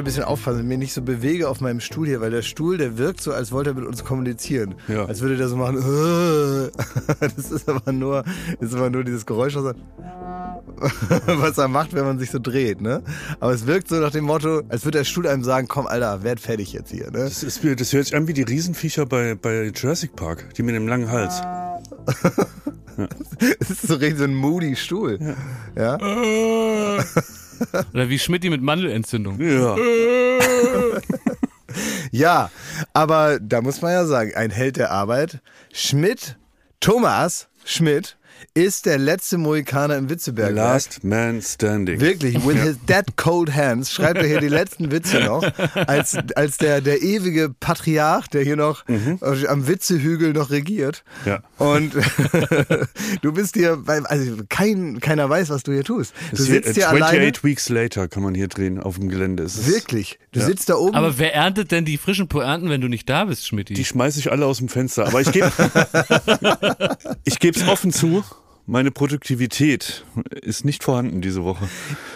heute ein bisschen aufpassen, mich nicht so bewege auf meinem Stuhl hier, weil der Stuhl, der wirkt so, als wollte er mit uns kommunizieren. Ja. Als würde der so machen. Das ist aber nur, ist aber nur dieses Geräusch, was er, macht, wenn man sich so dreht, ne? Aber es wirkt so nach dem Motto, als würde der Stuhl einem sagen, komm, Alter, werd fertig jetzt hier, ne? Das, ist, das hört sich an wie die Riesenviecher bei, bei Jurassic Park, die mit dem langen Hals. Es ist so richtig so ein moody Stuhl. Ja. Oder wie Schmidti mit Mandelentzündung. Ja. Ja, aber da muss man ja sagen, ein Held der Arbeit. Schmidt, Thomas Schmidt, ist der letzte Mohikaner im Witzeberg. Last Man Standing. Wirklich, with his dead cold hands schreibt er hier die letzten Witze noch, als, als der, der ewige Patriarch, der hier noch am Witzehügel noch regiert. Ja. Und du bist hier, also kein, keiner weiß, was du hier tust. Du Das hier, sitzt hier 28 alleine. Weeks later kann man hier drehen auf dem Gelände. Wirklich. Du sitzt da oben. Aber wer erntet denn die frischen Pointen, wenn du nicht da bist, Schmidti? Die schmeiße ich alle aus dem Fenster. Aber ich gebe ich gebe es offen zu. Meine Produktivität ist nicht vorhanden diese Woche.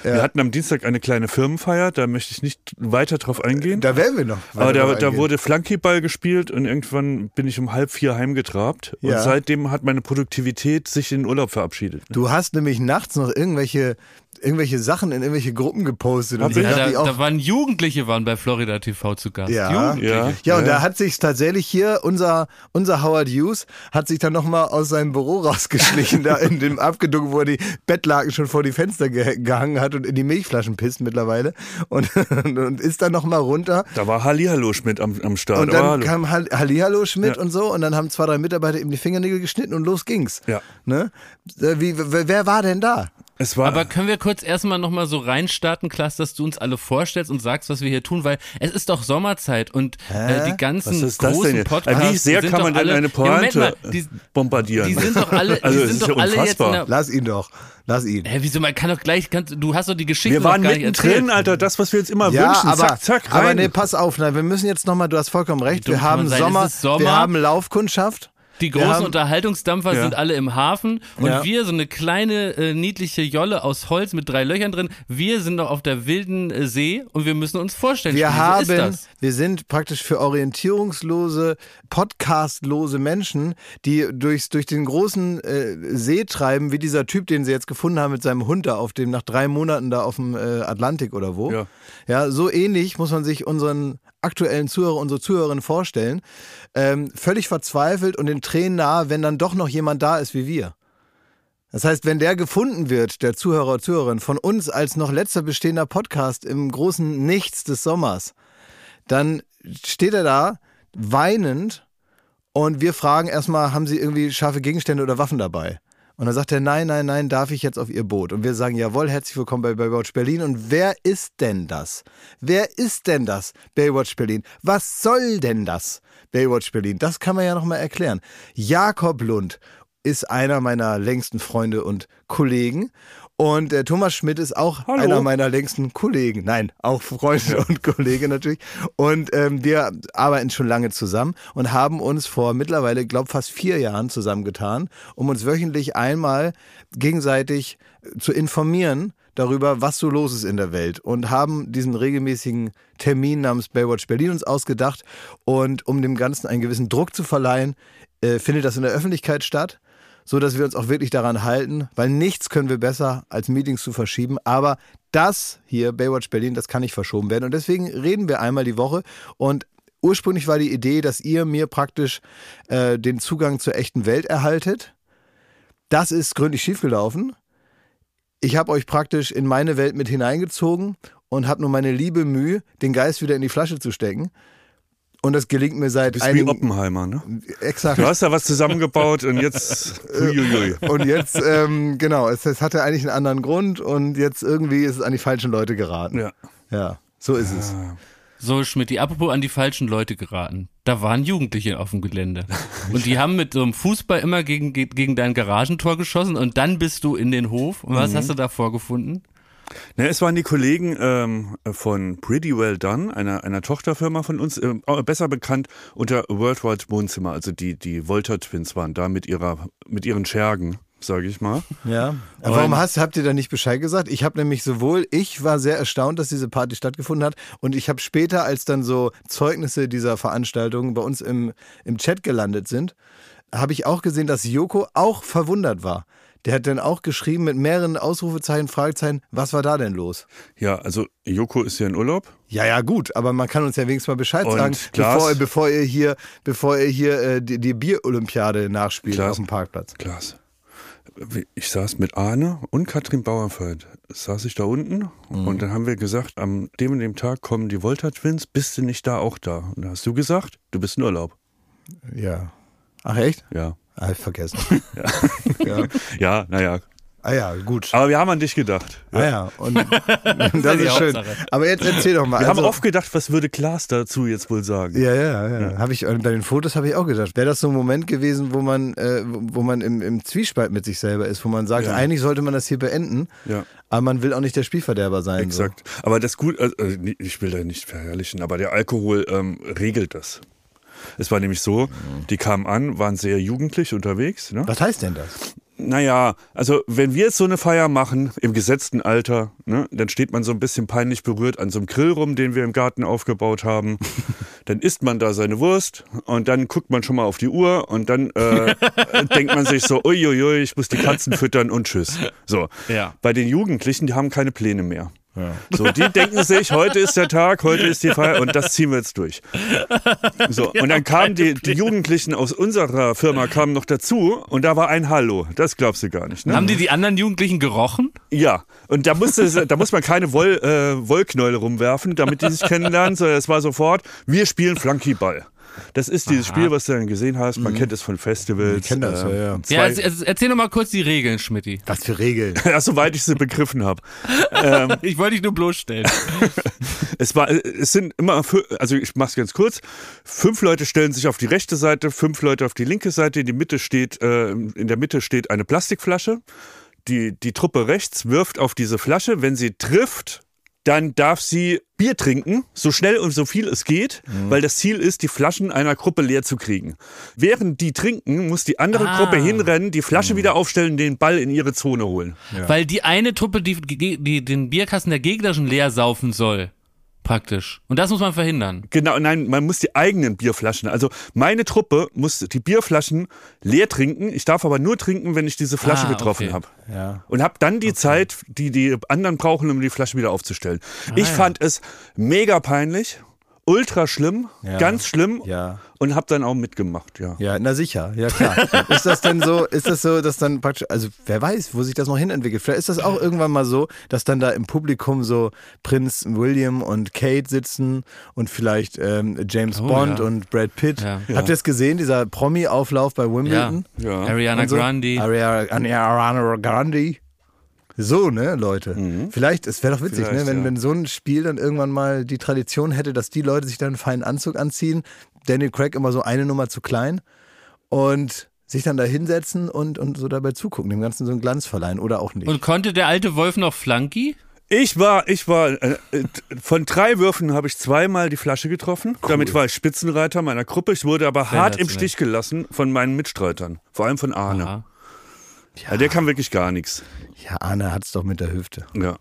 Wir hatten am Dienstag eine kleine Firmenfeier, da möchte ich nicht weiter drauf eingehen. da werden wir noch. Aber da, da wurde Flankyball gespielt und irgendwann bin ich um halb vier heimgetrabt. Und Ja. seitdem hat meine Produktivität sich in den Urlaub verabschiedet. Du hast nämlich nachts noch irgendwelche, irgendwelche Sachen in irgendwelche Gruppen gepostet. Und ja, da, da waren Jugendliche waren bei Florida TV zu Gast. Ja. Jugendliche. Ja. Ja, und da hat sich tatsächlich hier unser, unser Howard Hughes hat sich dann nochmal aus seinem Büro rausgeschlichen, da in dem abgedunken, wo er die Bettlaken schon vor die Fenster ge gehangen hat und in die Milchflaschen pisst mittlerweile und, und ist dann nochmal runter. Da war Hallihallo Schmidt am, am Start. Und dann hallo. kam Hall- Hallihallo Schmidt Ja. und so und dann haben zwei, drei Mitarbeiter ihm die Fingernägel geschnitten und los ging's. Ja. Ne? Äh, Wie, wer war denn da? Es war, Aber können wir kurz erstmal nochmal so reinstarten, Klaas, dass du uns alle vorstellst und sagst, was wir hier tun, weil es ist doch Sommerzeit und äh, die ganzen was ist das großen denn jetzt? Podcasts. Wie sehr sind kann man denn alle, eine Ja, Pointe mal, die, bombardieren? die sind doch alle, die Also, das sind doch ja alle jetzt in unfassbar. der. Lass ihn doch. Lass ihn. Hä, wieso, man kann doch gleich, kannst, du hast doch die Geschichte Wir waren noch gar nicht mittendrin, erzählt. Alter. Das, was wir jetzt immer Ja, wünschen. aber, zack, zack, aber rein. nee, pass auf, nein, wir müssen jetzt nochmal, du hast vollkommen recht, wir kann haben? Sommer, Sommer. wir haben Laufkundschaft. Die großen haben- Unterhaltungsdampfer Ja. sind alle im Hafen und Ja. wir, so eine kleine äh, niedliche Jolle aus Holz mit drei Löchern drin, wir sind noch auf der wilden äh, See und wir müssen uns vorstellen, Wir Spiel, so haben, wir sind praktisch für orientierungslose, podcastlose Menschen, die durchs, durch den großen äh, See treiben, wie dieser Typ, den sie jetzt gefunden haben mit seinem Hund da auf dem, nach drei Monaten da auf dem äh, Atlantik oder wo. Ja. ja, so ähnlich muss man sich unseren aktuellen Zuhörer, unsere Zuhörerinnen vorstellen. Ähm, völlig verzweifelt und den Tränen nahe, wenn dann doch noch jemand da ist wie wir. Das heißt, wenn der gefunden wird, der Zuhörer oder Zuhörerin, von uns als noch letzter bestehender Podcast im großen Nichts des Sommers, dann steht er da weinend und wir fragen erstmal, haben Sie irgendwie scharfe Gegenstände oder Waffen dabei? Und dann sagt er, nein, nein, nein, darf ich jetzt auf Ihr Boot? Und wir sagen, jawohl, herzlich willkommen bei Baywatch Berlin. Und wer ist denn das? Wer ist denn das, Baywatch Berlin? Was soll denn das, Baywatch Berlin? Das kann man ja nochmal erklären. Jakob Lund ist einer meiner längsten Freunde und Kollegen. Und der Thomas Schmidt ist auch Hallo. einer meiner längsten Kollegen. Nein, auch Freunde und Kollege natürlich. Und ähm, wir arbeiten schon lange zusammen und haben uns vor mittlerweile, glaube fast vier Jahren zusammengetan, um uns wöchentlich einmal gegenseitig zu informieren darüber, was so los ist in der Welt und haben diesen regelmäßigen Termin namens Baywatch Berlin uns ausgedacht und um dem Ganzen einen gewissen Druck zu verleihen, äh, findet das in der Öffentlichkeit statt so dass wir uns auch wirklich daran halten, weil nichts können wir besser als Meetings zu verschieben. Aber das hier, Baywatch Berlin, das kann nicht verschoben werden. Und deswegen reden wir einmal die Woche. Und ursprünglich war die Idee, dass ihr mir praktisch äh, den Zugang zur echten Welt erhaltet. Das ist gründlich schiefgelaufen. Ich habe euch praktisch in meine Welt mit hineingezogen und habe nur meine liebe Mühe, den Geist wieder in die Flasche zu stecken. Und das gelingt mir seit Du bist wie einigen Oppenheimer, ne? exakt. Du hast da was zusammengebaut und jetzt. Uiuiui. Und jetzt, ähm, genau, es, es hatte eigentlich einen anderen Grund und jetzt irgendwie ist es an die falschen Leute geraten. Ja. Ja, so ist es. So, Schmidt, apropos an die falschen Leute geraten. Da waren Jugendliche auf dem Gelände. Und die haben mit so einem Fußball immer gegen, ge- gegen dein Garagentor geschossen und dann bist du in den Hof. Und was hast du da vorgefunden? Ne, es waren die Kollegen ähm, von Pretty Well Done, einer, einer Tochterfirma von uns, ähm, auch besser bekannt unter Worldwide Wohnzimmer. Also die, die Volta Twins waren da mit, ihrer, mit ihren Schergen. sage ich mal. Ja. Aber warum hast, habt ihr da nicht Bescheid gesagt? Ich habe nämlich sowohl, ich war sehr erstaunt, dass diese Party stattgefunden hat und ich habe später, als dann so Zeugnisse dieser Veranstaltung bei uns im, im Chat gelandet sind, habe ich auch gesehen, dass Joko auch verwundert war. Der hat dann auch geschrieben mit mehreren Ausrufezeichen, Fragezeichen, was war da denn los? Ja, also Joko ist ja in Urlaub. Ja, ja, gut, aber man kann uns ja wenigstens mal Bescheid Und sagen, Klaas? bevor, ihr- bevor ihr hier, bevor ihr hier äh, die, die Bierolympiade nachspielt Klaas? auf dem Parkplatz. Klaas. Ich saß mit Arne und Katrin Bauerfeind, saß ich da unten Mhm. und dann haben wir gesagt, am dem und dem Tag kommen die Volta Twins, bist du nicht da auch da? Und da hast du gesagt, du bist in Urlaub. Ja. Ach echt? Ja. Ah, hab ich vergessen. Ja, ja. ja naja. Ah ja, gut. Aber wir haben an dich gedacht. Ah ja, und das ist schön. Aber jetzt erzähl doch mal. Wir also, haben oft gedacht, was würde Klaas dazu jetzt wohl sagen? ja, ja, ja. Hab ich, und bei den Fotos habe ich auch gedacht, wäre das so ein Moment gewesen, wo man, äh, wo man im, im Zwiespalt mit sich selber ist, wo man sagt, Ja. eigentlich sollte man das hier beenden, Ja. aber man will auch nicht der Spielverderber sein. Exakt. Aber das gut, also, äh, ich will da nicht verherrlichen, aber der Alkohol ähm, regelt das. Es war nämlich so, die kamen an, waren sehr jugendlich unterwegs. Ne? Was heißt denn das? Naja, also wenn wir jetzt so eine Feier machen, im gesetzten Alter, ne, dann steht man so ein bisschen peinlich berührt an so einem Grill rum, den wir im Garten aufgebaut haben. dann isst man da seine Wurst und dann guckt man schon mal auf die Uhr und dann äh, denkt man sich so, uiuiui, ich muss die Katzen füttern und tschüss. So. Ja. Bei den Jugendlichen, die haben keine Pläne mehr. So, die denken sich, heute ist der Tag, heute ist die Feier und das ziehen wir jetzt durch. So, und dann kamen die, die Jugendlichen aus unserer Firma kamen noch dazu und da war ein Hallo. Das glaubst du gar nicht. Ne? Haben die die anderen Jugendlichen gerochen? Ja, und da, musste, da muss man keine Woll, äh, Wollknäule rumwerfen, damit die sich kennenlernen, sondern es war sofort, wir spielen Flunkyball. Das ist dieses Spiel, was du dann gesehen hast. Man kennt es von Festivals. Ich kenn das, ja, ja. Ja, also, also erzähl noch mal kurz die Regeln, Schmidti. Was für Regeln? ja, soweit ich sie begriffen habe. Ich wollte dich nur bloßstellen. Es war, es sind immer, fü- also ich mach's ganz kurz. Fünf Leute stellen sich auf die rechte Seite, fünf Leute auf die linke Seite. In die Mitte steht, äh, in der Mitte steht eine Plastikflasche. Die, die Truppe rechts wirft auf diese Flasche. Wenn sie trifft, dann darf sie Bier trinken, so schnell und so viel es geht, weil das Ziel ist, die Flaschen einer Gruppe leer zu kriegen. Während die trinken, muss die andere Ah. Gruppe hinrennen, die Flasche wieder aufstellen, den Ball in ihre Zone holen. Weil die eine Truppe, die, die, die den Bierkasten der gegnerischen leer saufen soll. Praktisch. Und das muss man verhindern. Genau, nein, man muss die eigenen Bierflaschen. Also meine Truppe muss die Bierflaschen leer trinken. Ich darf aber nur trinken, wenn ich diese Flasche Ah, getroffen okay. habe. Ja. Und habe dann die Zeit, die die anderen brauchen, um die Flasche wieder aufzustellen. ich Ah, ja. fand es mega peinlich, ultra schlimm, Ja. ganz schlimm Ja. und habe dann auch mitgemacht. Ja. Ja, na sicher, ja klar. ist das denn so, ist das so, dass dann praktisch, also wer weiß, wo sich das noch hinentwickelt. Vielleicht ist das auch irgendwann mal so, dass dann da im Publikum so Prinz William und Kate sitzen und vielleicht ähm, James Oh, Bond ja. und Brad Pitt. Ja. Habt ihr es gesehen, dieser Promi-Auflauf bei. Wimbledon? Ja. Ariana so? Grande. Ariana, Ariana Grande. So, ne, Leute. Vielleicht, es wäre doch witzig, ne, Vielleicht, wenn, ja. wenn so ein Spiel dann irgendwann mal die Tradition hätte, dass die Leute sich dann einen feinen Anzug anziehen, Daniel Craig immer so eine Nummer zu klein und sich dann da hinsetzen und, und so dabei zugucken, dem Ganzen so einen Glanz verleihen oder auch nicht. Und konnte der alte Wolf noch Flunky? Ich war, ich war, äh, äh, von drei Würfen habe ich zweimal die Flasche getroffen. Damit war ich Spitzenreiter meiner Gruppe. Ich wurde aber hart im. Stich gelassen von meinen Mitstreitern. Vor allem von Arne. Aha. Ja, der kann wirklich gar nichts. Ja, Arne hat's doch mit der Hüfte. Ja.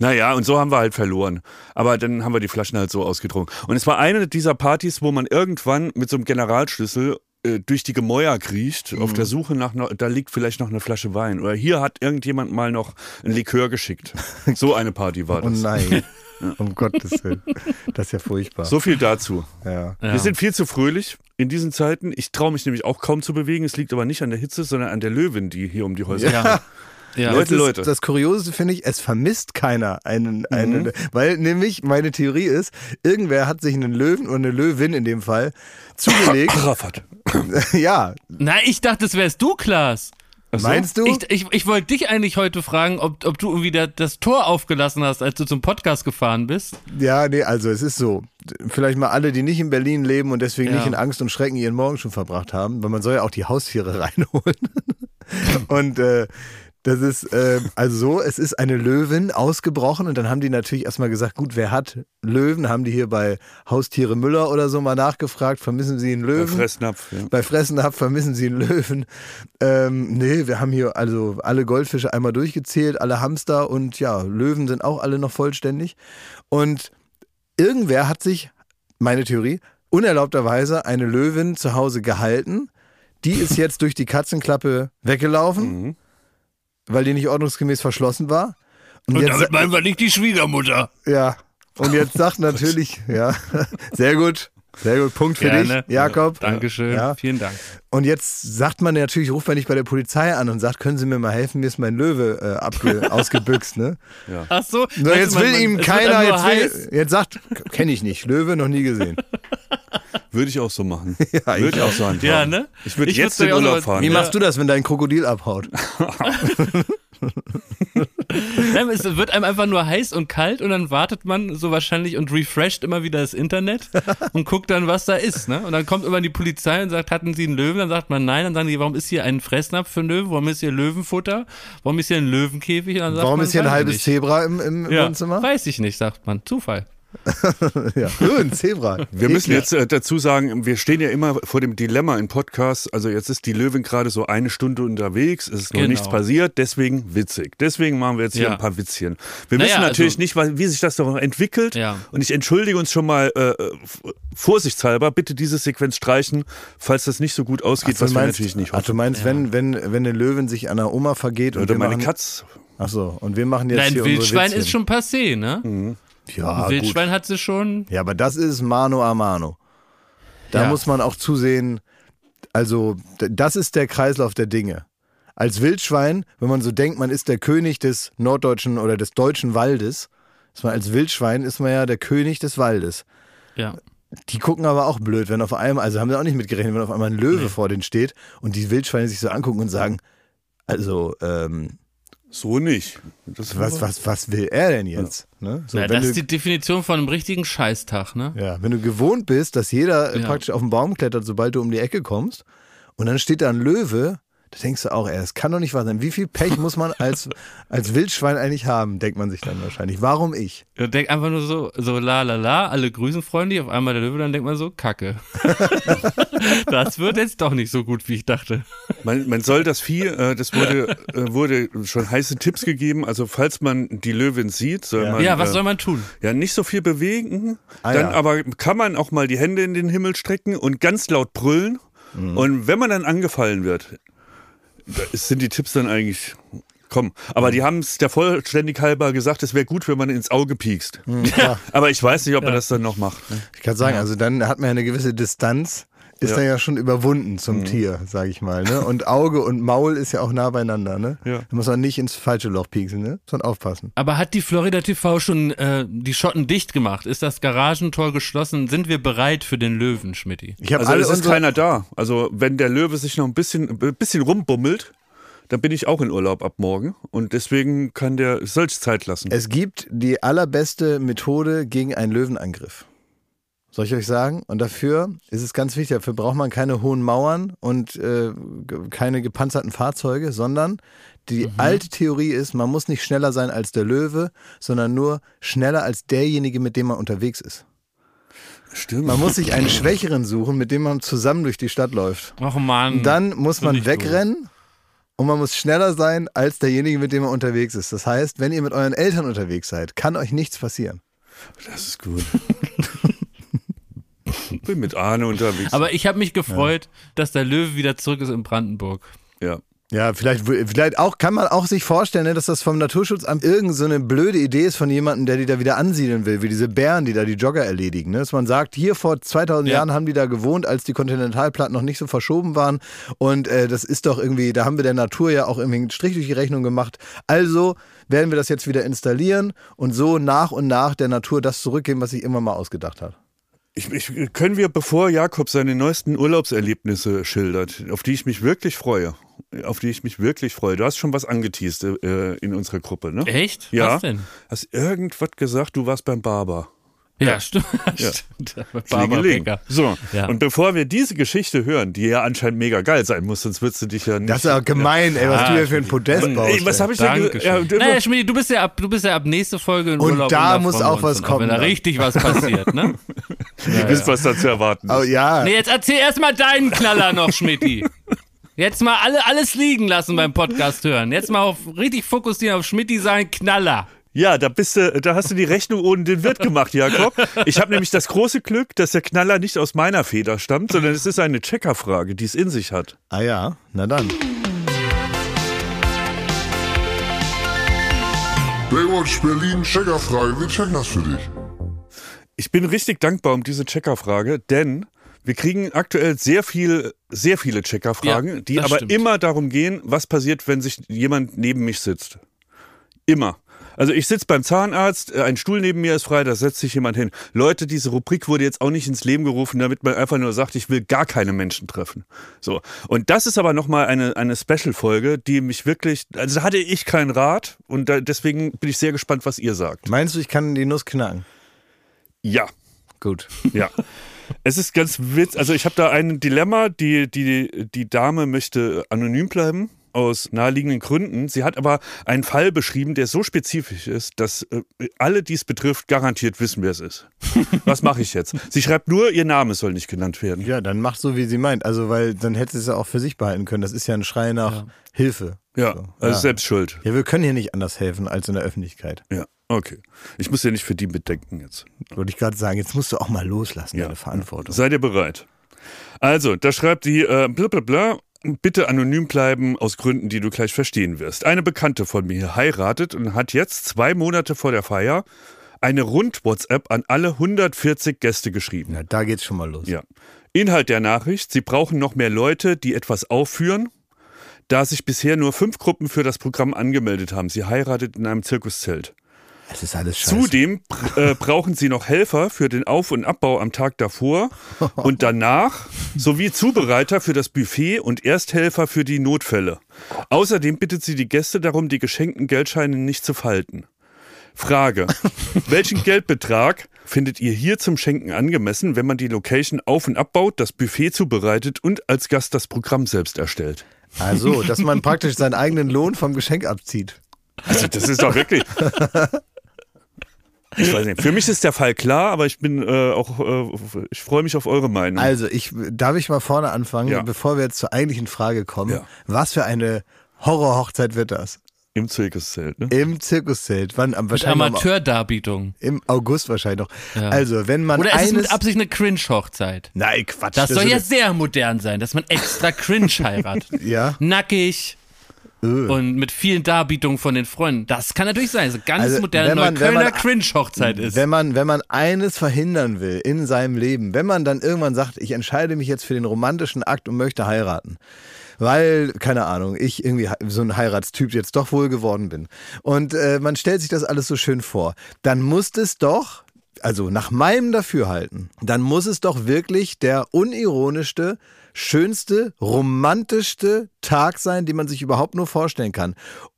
Naja, und so haben wir halt verloren. Aber dann haben wir die Flaschen halt so ausgetrunken. Und es war eine dieser Partys, wo man irgendwann mit so einem Generalschlüssel äh, durch die Gemäuer kriecht, auf der Suche nach, noch, da liegt vielleicht noch eine Flasche Wein. Oder hier hat irgendjemand mal noch ein Likör geschickt. So eine Party war Oh das. nein. Um Gottes Willen. Das ist ja furchtbar. So viel dazu. Ja. Ja. Wir sind viel zu fröhlich in diesen Zeiten. Ich traue mich nämlich auch kaum zu bewegen. Es liegt aber nicht an der Hitze, sondern an der Löwin, die hier um die Häuser Ja. Ja. Leute, Das, ist, Leute. das Kuriose finde ich, es vermisst keiner einen, einen Mhm. weil nämlich meine Theorie ist, irgendwer hat sich einen Löwen oder eine Löwin in dem Fall zugelegt. Arafat. ja, Na, ich dachte, das wärst du, Klaas. So? meinst du? Ich, ich, ich wollte dich eigentlich heute fragen, ob, ob du irgendwie da, das Tor aufgelassen hast, als du zum Podcast gefahren bist. Ja, nee, also es ist so. Vielleicht mal alle, die nicht in Berlin leben und deswegen Ja. nicht in Angst und Schrecken ihren Morgen schon verbracht haben, weil man soll ja auch die Haustiere reinholen. und äh, Das ist äh, also so, es ist eine Löwin ausgebrochen und dann haben die natürlich erstmal gesagt, gut, wer hat Löwen? Haben die hier bei Haustiere Müller oder so mal nachgefragt, vermissen sie einen Bei Löwen? Fressnapf. Ja. Bei Fressnapf vermissen sie einen Löwen. Ähm, nee, wir haben hier also alle Goldfische einmal durchgezählt, alle Hamster und ja, Löwen sind auch alle noch vollständig. Und irgendwer hat sich, meine Theorie, unerlaubterweise eine Löwin zu Hause gehalten. Die ist jetzt durch die Katzenklappe weggelaufen, Mhm. Weil die nicht ordnungsgemäß verschlossen war. Und, Und jetzt, damit meinen wir nicht die Schwiegermutter. ja, und jetzt sagt natürlich, ja, sehr gut, sehr gut, Punkt für Gerne. dich, Jakob. Dankeschön. Ja. Vielen Dank. Und jetzt sagt man natürlich, ruft man nicht bei der Polizei an und sagt, können Sie mir mal helfen, mir ist mein Löwe äh, abge ausgebüxt, ne? Ach so. Weißt jetzt will man- ihm keiner, jetzt, will, jetzt sagt, kenne ich nicht, Löwe noch nie gesehen. Würde ich auch so machen. Ja, ich würde ich auch so handhaben. Ja, ne? Ich würde Ich jetzt in auch Urlaub fahren. Wie Ja. machst du das, wenn dein Krokodil abhaut? Nein, es wird einem einfach nur heiß und kalt und dann wartet man so wahrscheinlich und refresht immer wieder das Internet und guckt dann, was da ist. Ne? Und dann kommt immer die Polizei und sagt, hatten Sie einen Löwen? Dann sagt man nein. Dann sagen die, warum ist hier ein Fressnapf für einen Löwen? Warum ist hier Löwenfutter? Warum ist hier ein Löwenkäfig? Und dann sagt Warum man, ist hier ein halbes nicht. Zebra im, im ja, Wohnzimmer? Weiß ich nicht, sagt man. Zufall. Ja, ein Zebra. Wir müssen jetzt äh, dazu sagen, wir stehen ja immer vor dem Dilemma in Podcasts. Also jetzt ist die Löwin gerade so eine Stunde unterwegs, es ist noch Genau. nichts passiert, deswegen witzig. Deswegen machen wir jetzt hier Ja. ein paar Witzchen. Wir Naja, wissen natürlich also- nicht, wie sich das noch entwickelt. Ja. Und ich entschuldige uns schon mal äh, f- vorsichtshalber, bitte diese Sequenz streichen, falls das nicht so gut ausgeht, Ach, du was wir meinst, natürlich nicht ach, hoffen. du meinst, wenn, wenn, wenn eine Löwin sich an einer Oma vergeht und Oder wir meine machen, Katz. Ach so, und wir machen jetzt Nein, hier Wildschwein unsere ist schon passé, ne? Mhm. Ja, Ein gut. Wildschwein hat sie schon. Ja, aber das ist Mano a Mano. Da Ja. muss man auch zusehen, also das ist der Kreislauf der Dinge. Als Wildschwein, wenn man so denkt, man ist der König des norddeutschen oder des deutschen Waldes, ist man als Wildschwein ist man ja der König des Waldes. Ja. Die gucken aber auch blöd, wenn auf einmal, also haben sie auch nicht mitgerechnet, wenn auf einmal ein Löwe vor denen steht und die Wildschweine sich so angucken und sagen, also, ähm, So nicht. Das was, was, was will er denn jetzt? Ne? So, ja wenn das du- ist die Definition von einem richtigen Scheißtag, ne? Ja, wenn du gewohnt bist, dass jeder Ja. praktisch auf den Baum klettert, sobald du um die Ecke kommst, und dann steht da ein Löwe, da denkst du auch, es kann doch nicht wahr sein. Wie viel Pech muss man als, als Wildschwein eigentlich haben, denkt man sich dann wahrscheinlich. Warum ich? Ja, denkt einfach nur so, so la la la, alle grüßen freundlich, auf einmal der Löwe, dann denkt man so, Kacke. das wird jetzt doch nicht so gut, wie ich dachte. Man, man soll das Vieh, äh, das wurde, äh, wurde schon heiße Tipps gegeben. Also falls man die Löwin sieht, soll Ja. man ja, was äh, soll man tun? ja nicht so viel bewegen. Ah, dann ja. aber kann man auch mal die Hände in den Himmel strecken und ganz laut brüllen. Mhm. Und wenn man dann angefallen wird, sind die Tipps dann eigentlich. Komm, aber die haben es der Vollständig halber gesagt, es wäre gut, wenn man ins Auge piekst. Ja. Aber ich weiß nicht, ob er das dann noch macht. Ne? Ich kann sagen, also dann hat man ja eine gewisse Distanz, ist Ja. dann ja schon überwunden zum Tier, sage ich mal. Ne? Und Auge und Maul ist ja auch nah beieinander. Ne? Ja. Da muss man nicht ins falsche Loch pieksen, ne? man aufpassen. Aber hat die Florida TV schon äh, die Schotten dicht gemacht? Ist das Garagentor geschlossen? Sind wir bereit für den Löwen, Schmidti? Ich Also alle es ist keiner da. Also wenn der Löwe sich noch ein bisschen, ein bisschen rumbummelt, dann bin ich auch in Urlaub ab morgen. Und deswegen kann der, soll ich Zeit lassen. Es gibt die allerbeste Methode gegen einen Löwenangriff. Soll ich euch sagen? Und dafür ist es ganz wichtig, dafür braucht man keine hohen Mauern und äh, keine gepanzerten Fahrzeuge, sondern die alte Theorie ist, man muss nicht schneller sein als der Löwe, sondern nur schneller als derjenige, mit dem man unterwegs ist. Stimmt. Man muss sich einen Schwächeren suchen, mit dem man zusammen durch die Stadt läuft. Ach man. Und dann muss man wegrennen und man muss schneller sein als derjenige, mit dem man unterwegs ist. Das heißt, wenn ihr mit euren Eltern unterwegs seid, kann euch nichts passieren. Das ist gut. bin mit Arne unterwegs. Aber ich habe mich gefreut, dass der Löwe wieder zurück ist in Brandenburg. ja. Ja, vielleicht, vielleicht auch, kann man auch sich vorstellen, ne, dass das vom Naturschutzamt irgend so eine blöde Idee ist von jemandem, der die da wieder ansiedeln will, wie diese Bären, die da die Jogger erledigen. Ne? Dass man sagt, hier vor 2000 Ja. Jahren haben die da gewohnt, als die Kontinentalplatten noch nicht so verschoben waren. Und äh, das ist doch irgendwie, da haben wir der Natur ja auch irgendwie einen Strich durch die Rechnung gemacht. Also werden wir das jetzt wieder installieren und so nach und nach der Natur das zurückgeben, was sich immer mal ausgedacht hat. Ich, ich, können wir, bevor Jakob seine neuesten Urlaubserlebnisse schildert, auf die ich mich wirklich freue, auf die ich mich wirklich freue. Du hast schon was angeteased äh, in unserer Gruppe, ne? Echt? Ja. Was denn? Hast irgendwas gesagt, du warst beim Barber. Ja, stimmt. Ja. stimmt. So, Ja. und bevor wir diese Geschichte hören, die ja anscheinend mega geil sein muss, sonst würdest du dich ja nicht... Das ist auch gemein, ey, was Ah, du hier für ein Podest baust. Ey, was habe ich denn gesagt? Ja, naja, Schmidt, du bist ja ab, du bist ja ab nächste Folge in Und Urlaub. da und muss freuen auch was kommen Wenn da richtig was passiert, ne? du wisst, was da zu erwarten ist. Oh ja. Nee, jetzt erzähl erstmal deinen Knaller noch, Schmidti. Jetzt mal alle, alles liegen lassen beim Podcast hören. Jetzt mal auf, richtig fokussieren auf Schmidti sein Knaller. Ja, da bist du, da hast du die Rechnung ohne den Wirt gemacht, Jakob. Ich habe nämlich das große Glück, dass der Knaller nicht aus meiner Feder stammt, sondern es ist eine Checkerfrage, die es in sich hat. Ah ja, na dann. Baywatch Berlin, Checkerfrage, wir checken das für dich. Ich bin richtig dankbar um diese Checkerfrage, denn wir kriegen aktuell sehr viel, sehr viele Checkerfragen, Ja, die aber stimmt. immer darum gehen, was passiert, wenn sich jemand neben mich sitzt. Immer. Also ich sitze beim Zahnarzt, äh, ein Stuhl neben mir ist frei, da setzt sich jemand hin. Leute, diese Rubrik wurde jetzt auch nicht ins Leben gerufen, damit man einfach nur sagt, ich will gar keine Menschen treffen. So. Und das ist aber nochmal eine, eine Special-Folge, die mich wirklich, also da hatte ich keinen Rat und da, deswegen bin ich sehr gespannt, was ihr sagt. Meinst du, ich kann die Nuss knacken? Ja. Gut. Ja. Es ist ganz witz. Also ich habe da ein Dilemma. Die, die, die Dame möchte anonym bleiben aus naheliegenden Gründen. Sie hat aber einen Fall beschrieben, der so spezifisch ist, dass äh, alle, die es betrifft, garantiert wissen, wer es ist. Was mache ich jetzt? Sie schreibt nur, ihr Name soll nicht genannt werden. Ja, dann mach so, wie sie meint. Also, weil dann hätte sie es ja auch für sich behalten können. Das ist ja ein Schrei nach Hilfe. Ja, So, also ja. selbst schuld. Ja, wir können hier nicht anders helfen als in der Öffentlichkeit. Ja, okay. Ich muss ja nicht für die bedenken jetzt. Wollte ich gerade sagen, jetzt musst du auch mal loslassen, Ja. deine Verantwortung. Seid ihr bereit? Also, da schreibt sie, äh, bla bla bla, bitte anonym bleiben aus Gründen, die du gleich verstehen wirst. Eine Bekannte von mir heiratet und hat jetzt zwei Monate vor der Feier eine Rund-WhatsApp an alle 140 Gäste geschrieben. Na, da geht's schon mal los. Ja. Inhalt der Nachricht, sie brauchen noch mehr Leute, die etwas aufführen, da sich bisher nur fünf Gruppen für das Programm angemeldet haben. Sie heiratet in einem Zirkuszelt. Es ist alles scheiße. Zudem äh, brauchen sie noch Helfer für den Auf- und Abbau am Tag davor und danach sowie Zubereiter für das Buffet und Ersthelfer für die Notfälle. Außerdem bittet sie die Gäste darum, die geschenkten Geldscheine nicht zu falten. Frage: Welchen Geldbetrag findet ihr hier zum Schenken angemessen, wenn man die Location auf- und abbaut, das Buffet zubereitet und als Gast das Programm selbst erstellt? Also, dass man praktisch seinen eigenen Lohn vom Geschenk abzieht. Also das ist doch wirklich. Ich weiß nicht. Für mich ist der Fall klar, aber ich bin äh, auch, äh, ich freue mich auf eure Meinung. Also, ich, darf ich mal vorne anfangen, Ja. bevor wir jetzt zur eigentlichen Frage kommen? Ja. Was für eine Horrorhochzeit wird das? Im Zirkuszelt, ne? Im Zirkuszelt. Wann? Am, Mit wahrscheinlich noch Amateurdarbietung. Im August wahrscheinlich noch. Also, wenn man Oder ist es mit Absicht eine Cringe-Hochzeit? Nein, Quatsch. Das soll ist- ja sehr modern sein, dass man extra cringe heiratet. Ja. Nackig Äh. und mit vielen Darbietungen von den Freunden. Das kann natürlich sein. So ganz Also, moderne wenn man- Neuköllner Cringe-Hochzeit ist. Wenn man, wenn man eines verhindern will in seinem Leben, wenn man dann irgendwann sagt, ich entscheide mich jetzt für den romantischen Akt und möchte heiraten, weil, keine Ahnung, ich irgendwie so ein Heiratstyp jetzt doch wohl geworden bin. Und äh, man stellt sich das alles so schön vor, dann muss es doch, also nach meinem Dafürhalten, dann muss es doch wirklich der unironischste, schönste, romantischste Tag sein, den man sich überhaupt nur vorstellen kann.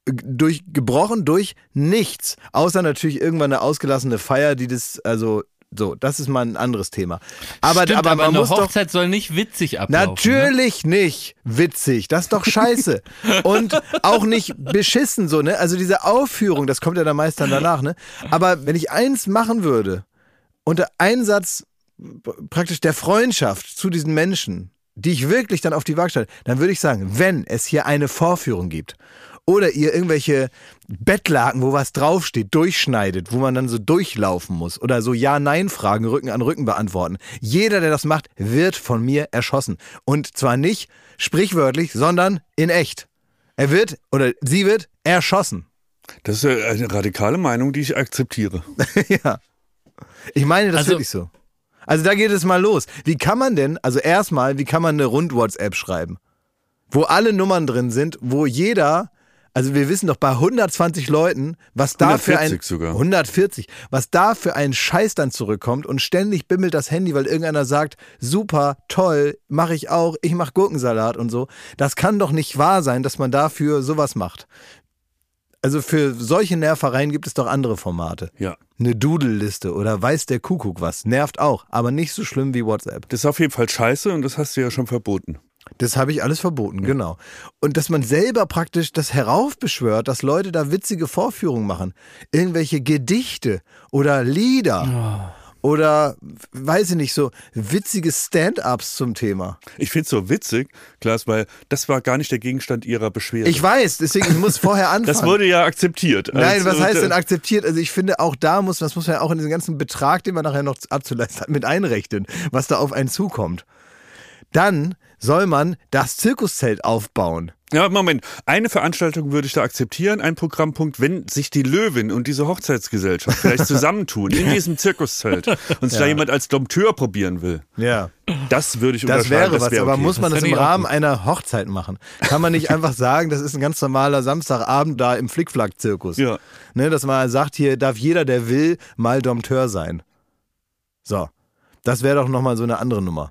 Durch, gebrochen durch nichts. Außer natürlich irgendwann eine ausgelassene Feier, die das, also, so, das ist mal ein anderes Thema. Aber, Stimmt, aber, aber, eine muss doch Hochzeit soll nicht witzig ablaufen. Ne? Natürlich nicht witzig. Das ist doch scheiße. Und auch nicht beschissen so, ne? Also diese Aufführung, das kommt ja dann meist dann danach, ne? Aber wenn ich eins machen würde, unter Einsatz praktisch der Freundschaft zu diesen Menschen, die ich wirklich dann auf die Waage stelle, dann würde ich sagen, wenn es hier eine Vorführung gibt oder ihr irgendwelche Bettlaken, wo was draufsteht, durchschneidet, wo man dann so durchlaufen muss oder so Ja-Nein-Fragen Rücken an Rücken beantworten. Jeder, der das macht, wird von mir erschossen. Und zwar nicht sprichwörtlich, sondern in echt. Er wird oder sie wird erschossen. Das ist eine radikale Meinung, die ich akzeptiere. ja. Ich meine das Also- wirklich so. Also da geht es mal los. Wie kann man denn, also erstmal, wie kann man eine Rund-WhatsApp schreiben? Wo alle Nummern drin sind, wo jeder, also wir wissen doch bei 120 Leuten, was da für ein 140 sogar. 140, was da für ein Scheiß dann zurückkommt und ständig bimmelt das Handy, weil irgendeiner sagt, super, toll, mache ich auch, ich mache Gurkensalat und so. Das kann doch nicht wahr sein, dass man dafür sowas macht. Also für solche Nervereien gibt es doch andere Formate. Ja. Eine Doodle-Liste oder weiß der Kuckuck was. Nervt auch, aber nicht so schlimm wie WhatsApp. Das ist auf jeden Fall scheiße und das hast du ja schon verboten. Das habe ich alles verboten, genau. Und dass man selber praktisch das heraufbeschwört, dass Leute da witzige Vorführungen machen. Irgendwelche Gedichte oder Lieder. Oder, weiß ich nicht, so witzige Stand-ups zum Thema. Ich finde es so witzig, Klaas, weil das war gar nicht der Gegenstand ihrer Beschwerde. Ich weiß, deswegen ich muss vorher anfangen. das wurde ja akzeptiert. Nein, was heißt denn äh, akzeptiert? Also ich finde auch da muss, das muss man ja auch in diesen ganzen Betrag, den man nachher noch abzuleisten hat, mit einrechnen, was da auf einen zukommt. Dann soll man das Zirkuszelt aufbauen. Ja, Moment. Eine Veranstaltung würde ich da akzeptieren, ein Programmpunkt, wenn sich die Löwin und diese Hochzeitsgesellschaft vielleicht zusammentun in diesem Zirkuszelt und sich da jemand als Dompteur probieren will. Ja. Das würde ich Das unterschreiben. wäre was, wär aber okay. muss man das, fänd im Rahmen gut. einer Hochzeit machen? Kann man nicht einfach sagen, das ist ein ganz normaler Samstagabend da im Flickflack-Zirkus? Ja. Ne, dass man sagt, hier darf jeder, der will, mal Dompteur sein. So. Das wäre doch nochmal so eine andere Nummer.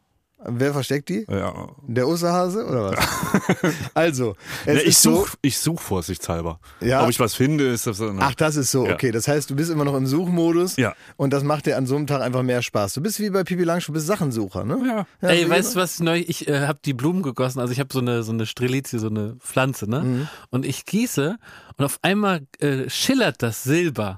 Wer versteckt die? ja. Der Osterhase oder was? also, es Ne, ich so. suche ich such vorsichtshalber. Ja. Ob ich was finde, ist das so. Ach, das ist so, Ja. okay. Das heißt, du bist immer noch im Suchmodus Ja. und das macht dir an so einem Tag einfach mehr Spaß. Du bist wie bei Pipi Langstrumpf, bist Sachensucher, ne? Ja. Ey, so weißt du was neu? Ich äh, habe die Blumen gegossen. Also ich habe so eine so eine Strelizie, so eine Pflanze, ne? Mhm. Und ich gieße und auf einmal äh, schillert das Silber.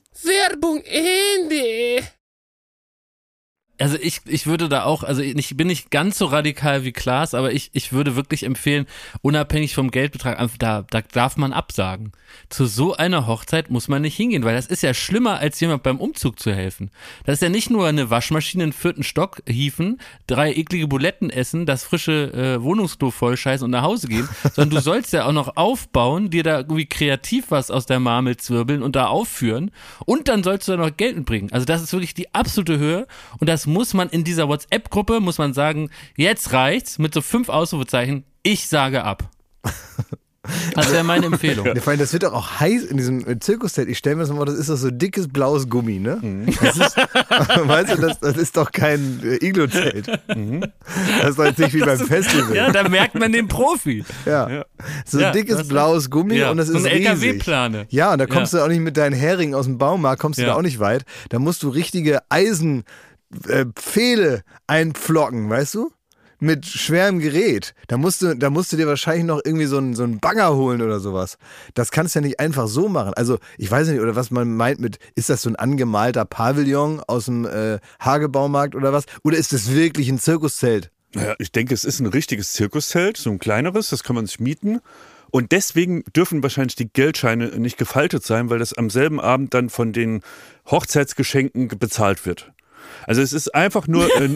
Werbung Ende. Also ich, ich würde da auch, also ich bin nicht ganz so radikal wie Klaas, aber ich, ich würde wirklich empfehlen, unabhängig vom Geldbetrag, einfach da, da darf man absagen. Zu so einer Hochzeit muss man nicht hingehen, weil das ist ja schlimmer, als jemand beim Umzug zu helfen. Das ist ja nicht nur eine Waschmaschine im vierten Stock hieven, drei eklige Buletten essen, das frische äh, Wohnungsklo vollscheißen und nach Hause gehen, sondern du sollst ja auch noch aufbauen, dir da irgendwie kreativ was aus der Marmel zwirbeln und da aufführen und dann sollst du da noch Geld mitbringen. Also das ist wirklich die absolute Höhe und das muss man in dieser WhatsApp-Gruppe, muss man sagen, jetzt reicht's mit so fünf Ausrufezeichen, ich sage ab. Das wäre meine Empfehlung. Ja, vor allem, das wird doch auch heiß in diesem äh, Zirkuszelt. Ich stelle mir das mal vor, das ist doch so dickes blaues Gummi, ne? Das ist, weißt du, das, das ist doch kein äh, Iglo-Zelt. Das ist doch jetzt nicht wie beim Festival. Ja, da merkt man den Profi. Ja. So Ja, dickes das- blaues Gummi Ja, und das so ist eine riesig. LKW-Plane. Ja, und da kommst du auch nicht mit deinen Heringen aus dem Baumarkt, kommst du da auch nicht weit. Da musst du richtige Eisen äh, Pfähle einpflocken, weißt du? Mit schwerem Gerät. Da musst du, da musst du dir wahrscheinlich noch irgendwie so einen, so einen Bagger holen oder sowas. Das kannst du ja nicht einfach so machen. Also, ich weiß nicht, oder was man meint mit, ist das so ein angemalter Pavillon aus dem äh, Hagebaumarkt oder was? Oder ist das wirklich ein Zirkuszelt? Naja, ich denke, es ist ein richtiges Zirkuszelt, so ein kleineres, das kann man sich mieten. Und deswegen dürfen wahrscheinlich die Geldscheine nicht gefaltet sein, weil das am selben Abend dann von den Hochzeitsgeschenken ge- bezahlt wird. Also es ist einfach nur, äh,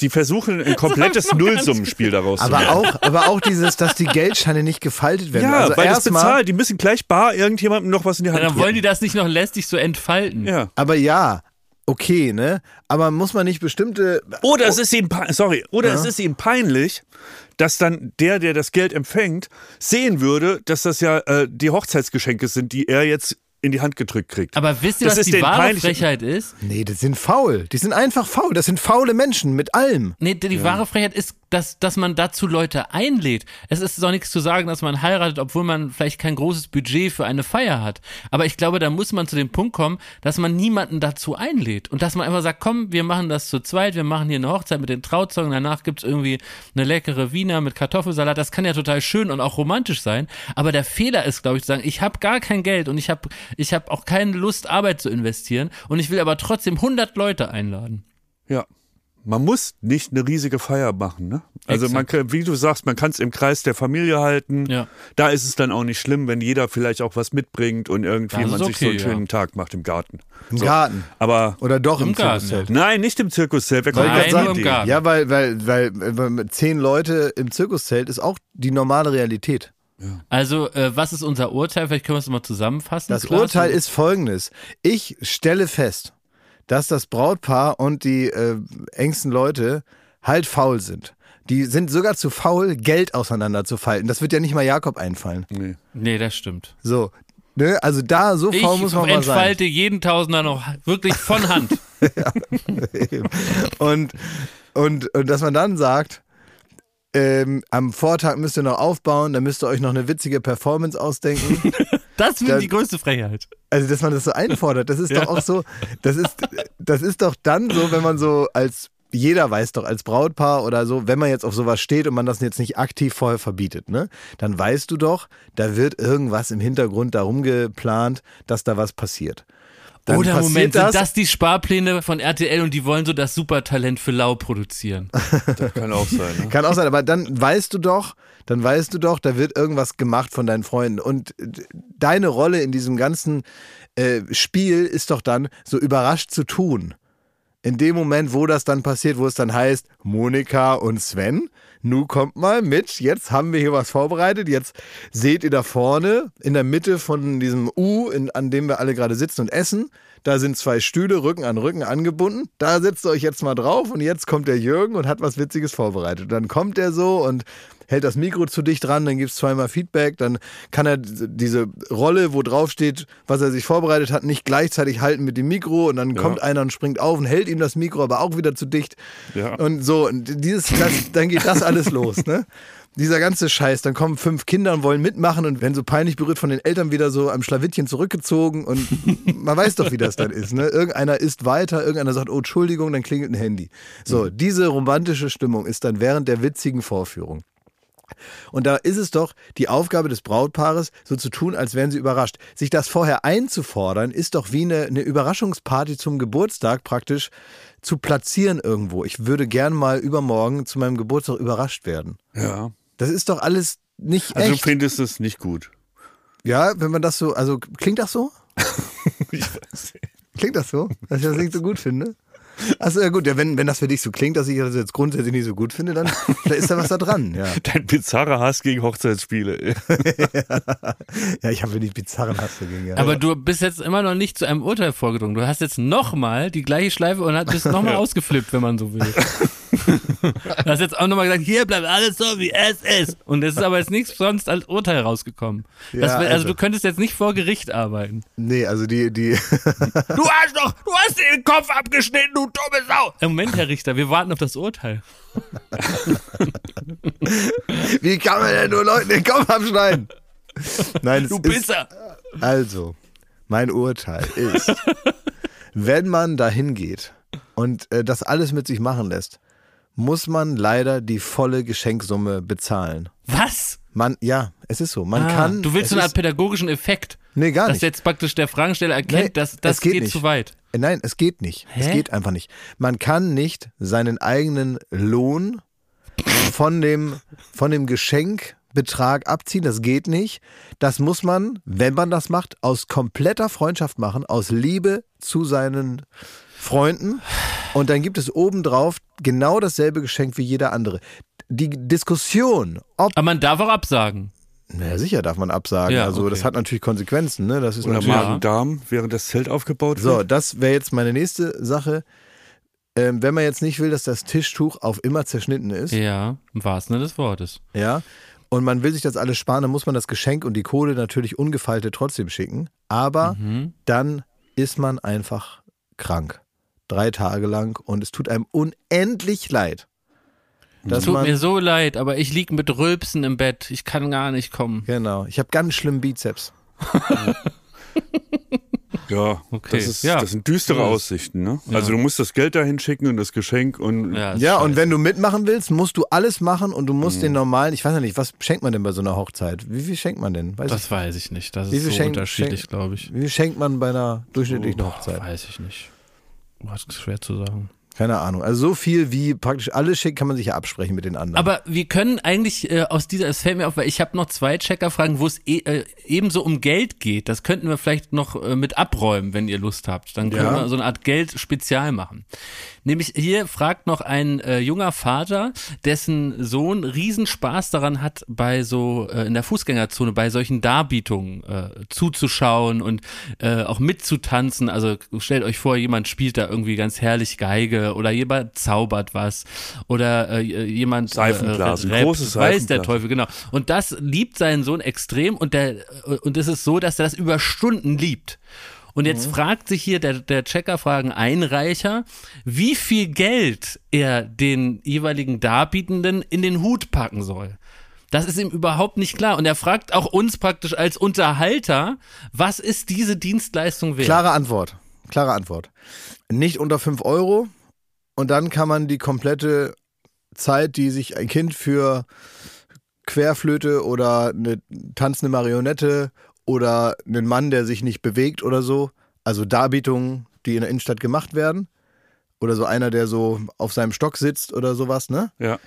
die versuchen ein komplettes Nullsummenspiel daraus zu Aber machen. auch, aber auch dieses, dass die Geldscheine nicht gefaltet werden. Ja, also weil das bezahlt. Die müssen gleich bar irgendjemandem noch was in die Hand Dann wollen die drücken. das nicht noch lästig so entfalten. Ja. Aber ja, okay, ne? Aber muss man nicht bestimmte. Oder es ist ihm, pein- sorry, oder es ist ihm peinlich, dass dann der, der das Geld empfängt, sehen würde, dass das ja äh, die Hochzeitsgeschenke sind, die er jetzt in die Hand gedrückt kriegt. Aber wisst ihr, Das was ist die wahre peinlich- Frechheit ist? Nee, das sind faul. Die sind einfach faul. Das sind faule Menschen mit allem. Nee, die, die wahre Frechheit ist, dass, dass man dazu Leute einlädt. Es ist doch nichts zu sagen, dass man heiratet, obwohl man vielleicht kein großes Budget für eine Feier hat. Aber ich glaube, da muss man zu dem Punkt kommen, dass man niemanden dazu einlädt. Und dass man einfach sagt, komm, wir machen das zu zweit, wir machen hier eine Hochzeit mit den Trauzeugen, danach gibt's irgendwie eine leckere Wiener mit Kartoffelsalat. Das kann ja total schön und auch romantisch sein. Aber der Fehler ist, glaube ich, zu sagen, ich habe gar kein Geld und ich habe ich hab auch keine Lust, Arbeit zu investieren. Und ich will aber trotzdem 100 Leute einladen. Ja. Man muss nicht eine riesige Feier machen, ne? Also man kann, wie du sagst, man kann es im Kreis der Familie halten. Ja. Da ist es dann auch nicht schlimm, wenn jeder vielleicht auch was mitbringt und irgendwie man ist sich so okay, einen ja. schönen Tag macht im Garten. Im Garten. Aber Oder doch im, Im Garten, Zirkuszelt. nein, nicht im Zirkuszelt. Nein, nur im? Garten. Ja, weil, weil, weil, weil zehn Leute im Zirkuszelt ist auch die normale Realität. Also, äh, was ist unser Urteil? Vielleicht können wir es mal zusammenfassen. Das Klaas? Urteil ist folgendes. Ich stelle fest, dass das Brautpaar und die äh, engsten Leute halt faul sind. Die sind sogar zu faul, Geld auseinanderzufalten. Das wird ja nicht mal Jakob einfallen. Nee. Nee, das stimmt. So. Ne? Also da, so Ich faul muss man mal sein. entfalte jeden Tausender noch wirklich von Hand. und, und, und dass man dann sagt, ähm, am Vortag müsst ihr noch aufbauen, dann müsst ihr euch noch eine witzige Performance ausdenken. Das Da- wird die größte Frechheit. Also, dass man das so einfordert, das ist doch auch so, das ist, das ist doch dann so, wenn man so als, jeder weiß doch, als Brautpaar oder so, wenn man jetzt auf sowas steht und man das jetzt nicht aktiv vorher verbietet, ne, dann weißt du doch, da wird irgendwas im Hintergrund darum geplant, dass da was passiert. Dann Oder passiert Moment, sind das die Sparpläne von RTL und die wollen so das Supertalent für Lau produzieren? Kann auch sein. Ne? Kann auch sein, aber dann weißt du doch, dann weißt du doch, da wird irgendwas gemacht von deinen Freunden. Und deine Rolle in diesem ganzen äh, Spiel ist doch dann, so überrascht zu tun. In dem Moment, wo das dann passiert, wo es dann heißt, Monika und Sven, nu kommt mal mit, jetzt haben wir hier was vorbereitet, jetzt seht ihr da vorne in der Mitte von diesem U, in, an dem wir alle gerade sitzen und essen, da sind zwei Stühle Rücken an Rücken angebunden, da setzt ihr euch jetzt mal drauf und jetzt kommt der Jürgen und hat was Witziges vorbereitet. Und dann kommt er so und hält das Mikro zu dicht dran, dann gibt's zweimal Feedback, dann kann er diese Rolle, wo drauf steht, was er sich vorbereitet hat, nicht gleichzeitig halten mit dem Mikro und dann kommt einer und springt auf und hält ihm das Mikro aber auch wieder zu dicht. Ja. Und so, und dieses, das, dann geht das alles los, ne? Dieser ganze Scheiß, dann kommen fünf Kinder und wollen mitmachen und werden so peinlich berührt von den Eltern wieder so am Schlawittchen zurückgezogen und man weiß doch, wie das dann ist, ne? Irgendeiner isst weiter, irgendeiner sagt, oh, Entschuldigung, dann klingelt ein Handy. So, diese romantische Stimmung ist dann während der witzigen Vorführung. Und da ist es doch die Aufgabe des Brautpaares, so zu tun, als wären sie überrascht. Sich das vorher einzufordern, ist doch wie eine, eine Überraschungsparty zum Geburtstag praktisch zu platzieren irgendwo. Ich würde gern mal übermorgen zu meinem Geburtstag überrascht werden. Ja. Das ist doch alles nicht Also du echt. findest es nicht gut. Ja, wenn man das so, also klingt das so? Ich weiß nicht. Klingt das so, dass ich das nicht so gut finde? Achso, ja gut, ja, wenn, wenn das für dich so klingt, dass ich das jetzt grundsätzlich nicht so gut finde, dann da ist da was da dran, ja. Dein bizarrer Hass gegen Hochzeitsspiele. Ja, ich habe wirklich bizarren Hass dagegen. Ja. Aber du bist jetzt immer noch nicht zu einem Urteil vorgedrungen. Du hast jetzt nochmal die gleiche Schleife und hast- bist nochmal ausgeflippt, wenn man so will. Du hast jetzt auch nochmal gesagt, hier bleibt alles so, wie es ist. Und es ist aber jetzt nichts sonst als Urteil rausgekommen. Das, Ja, wär- also, also. du könntest jetzt nicht vor Gericht arbeiten. nee, also die, die, Du hast doch, du hast den Kopf abgeschnitten, du dumme Sau. Im Moment, Herr Richter, wir warten auf das Urteil. wie kann man denn nur Leuten den Kopf abschneiden? Nein, Du ist, Pisser. also, mein Urteil ist, wenn man dahin geht und äh, das alles mit sich machen lässt, muss man leider die volle Geschenksumme bezahlen. Was? Man, ja, es ist so. Man Ah, kann. du willst es so eine Art ist, pädagogischen Effekt. Nee, gar dass nicht. jetzt praktisch der Fragensteller erkennt, Nee, dass das es geht geht, nicht. zu weit. Äh, Nein, es geht nicht. Es Hä? geht einfach nicht. Man kann nicht seinen eigenen Lohn von dem, von dem Geschenkbetrag abziehen. Das geht nicht. Das muss man, wenn man das macht, aus kompletter Freundschaft machen, aus Liebe zu seinen Freunden. Und dann gibt es obendrauf genau dasselbe Geschenk wie jeder andere. Die Diskussion, ob, Aber man darf auch absagen. naja, sicher darf man absagen. Ja, also, okay. das hat natürlich Konsequenzen, ne? Das ist Oder. Magen-Darm, während das Zelt aufgebaut So, wird. das wäre jetzt meine nächste Sache. Ähm, wenn man jetzt nicht will, dass das Tischtuch auf immer zerschnitten ist, ja. Ja, im wahrsten Sinne des Wortes. und man will sich das alles sparen, dann muss man das Geschenk und die Kohle natürlich ungefaltet trotzdem schicken. Aber Mhm. dann ist man einfach krank. Drei Tage lang und es tut einem unendlich leid. Dass Es tut mir so leid, aber ich lieg mit Rülpsen im Bett. Ich kann gar nicht kommen. Genau. Ich habe ganz schlimm Bizeps. Ja, Okay, das, ist, ja. das sind düstere Ja. Aussichten. Ne? Also du musst das Geld dahin schicken und das Geschenk und Ja, Ja, und wenn du mitmachen willst, musst du alles machen und du Mhm. musst den normalen, ich weiß ja nicht, was schenkt man denn bei so einer Hochzeit? Wie viel schenkt man denn? Weiß Das weiß ich nicht. Das Wie ist so schenk- unterschiedlich, glaube ich. ich, wie viel schenkt man bei einer durchschnittlichen Hochzeit? Weiß ich nicht. Was ist schwer zu sagen. Keine Ahnung. Also so viel wie praktisch alles schickt, kann man sich ja absprechen mit den anderen. Aber wir können eigentlich äh, aus dieser, es fällt mir auf, weil ich habe noch zwei Checkerfragen, wo es e, äh, ebenso um Geld geht. Das könnten wir vielleicht noch äh, mit abräumen, wenn ihr Lust habt. Dann können Ja. wir so eine Art Geld-Spezial machen. Nämlich hier fragt noch ein äh, junger Vater, dessen Sohn Riesenspaß daran hat, bei so äh, in der Fußgängerzone bei solchen Darbietungen äh, zuzuschauen und äh, auch mitzutanzen. Also stellt euch vor, jemand spielt da irgendwie ganz herrlich Geige oder jemand zaubert was oder äh, jemand Seifenglas, äh, rappt, großes weiß der. Teufel genau. Und das liebt seinen Sohn extrem und der und es ist so, dass er das über Stunden liebt. Und jetzt fragt sich hier der, der Checkerfragen-Einreicher, wie viel Geld er den jeweiligen Darbietenden in den Hut packen soll. Das ist ihm überhaupt nicht klar. Und er fragt auch uns praktisch als Unterhalter, was ist diese Dienstleistung wert? Klare Antwort. Klare Antwort. Nicht unter 5 Euro und dann kann man die komplette Zeit, die sich ein Kind für Querflöte oder eine tanzende Marionette oder einen Mann, der sich nicht bewegt oder so, also Darbietungen, die in der Innenstadt gemacht werden, oder so einer, der so auf seinem Stock sitzt oder sowas, ne? ja.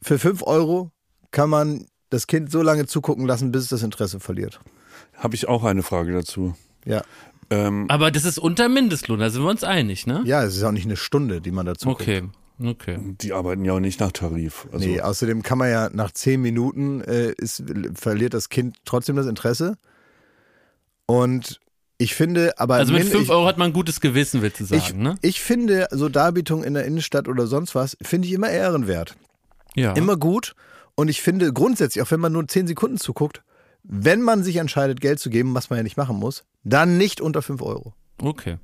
Für 5 Euro kann man das Kind so lange zugucken lassen, bis es das Interesse verliert. habe ich auch eine Frage dazu. Ja. Ähm, Aber das ist unter Mindestlohn, da sind wir uns einig, ne? Ja, es ist auch nicht eine Stunde, die man dazu guckt. Okay, okay. die arbeiten ja auch nicht nach Tarif. Also, nee, außerdem kann man ja nach zehn Minuten äh, ist, verliert das Kind trotzdem das Interesse. Und ich finde, aber Also mit min- 5 ich, Euro hat man ein gutes Gewissen, willst du sagen, ich, ne? ich finde so Darbietungen in der Innenstadt oder sonst was, finde ich immer ehrenwert. Ja. Immer gut. Und ich finde grundsätzlich, auch wenn man nur zehn Sekunden zuguckt, wenn man sich entscheidet, Geld zu geben, was man ja nicht machen muss, dann nicht unter 5 Euro. Okay.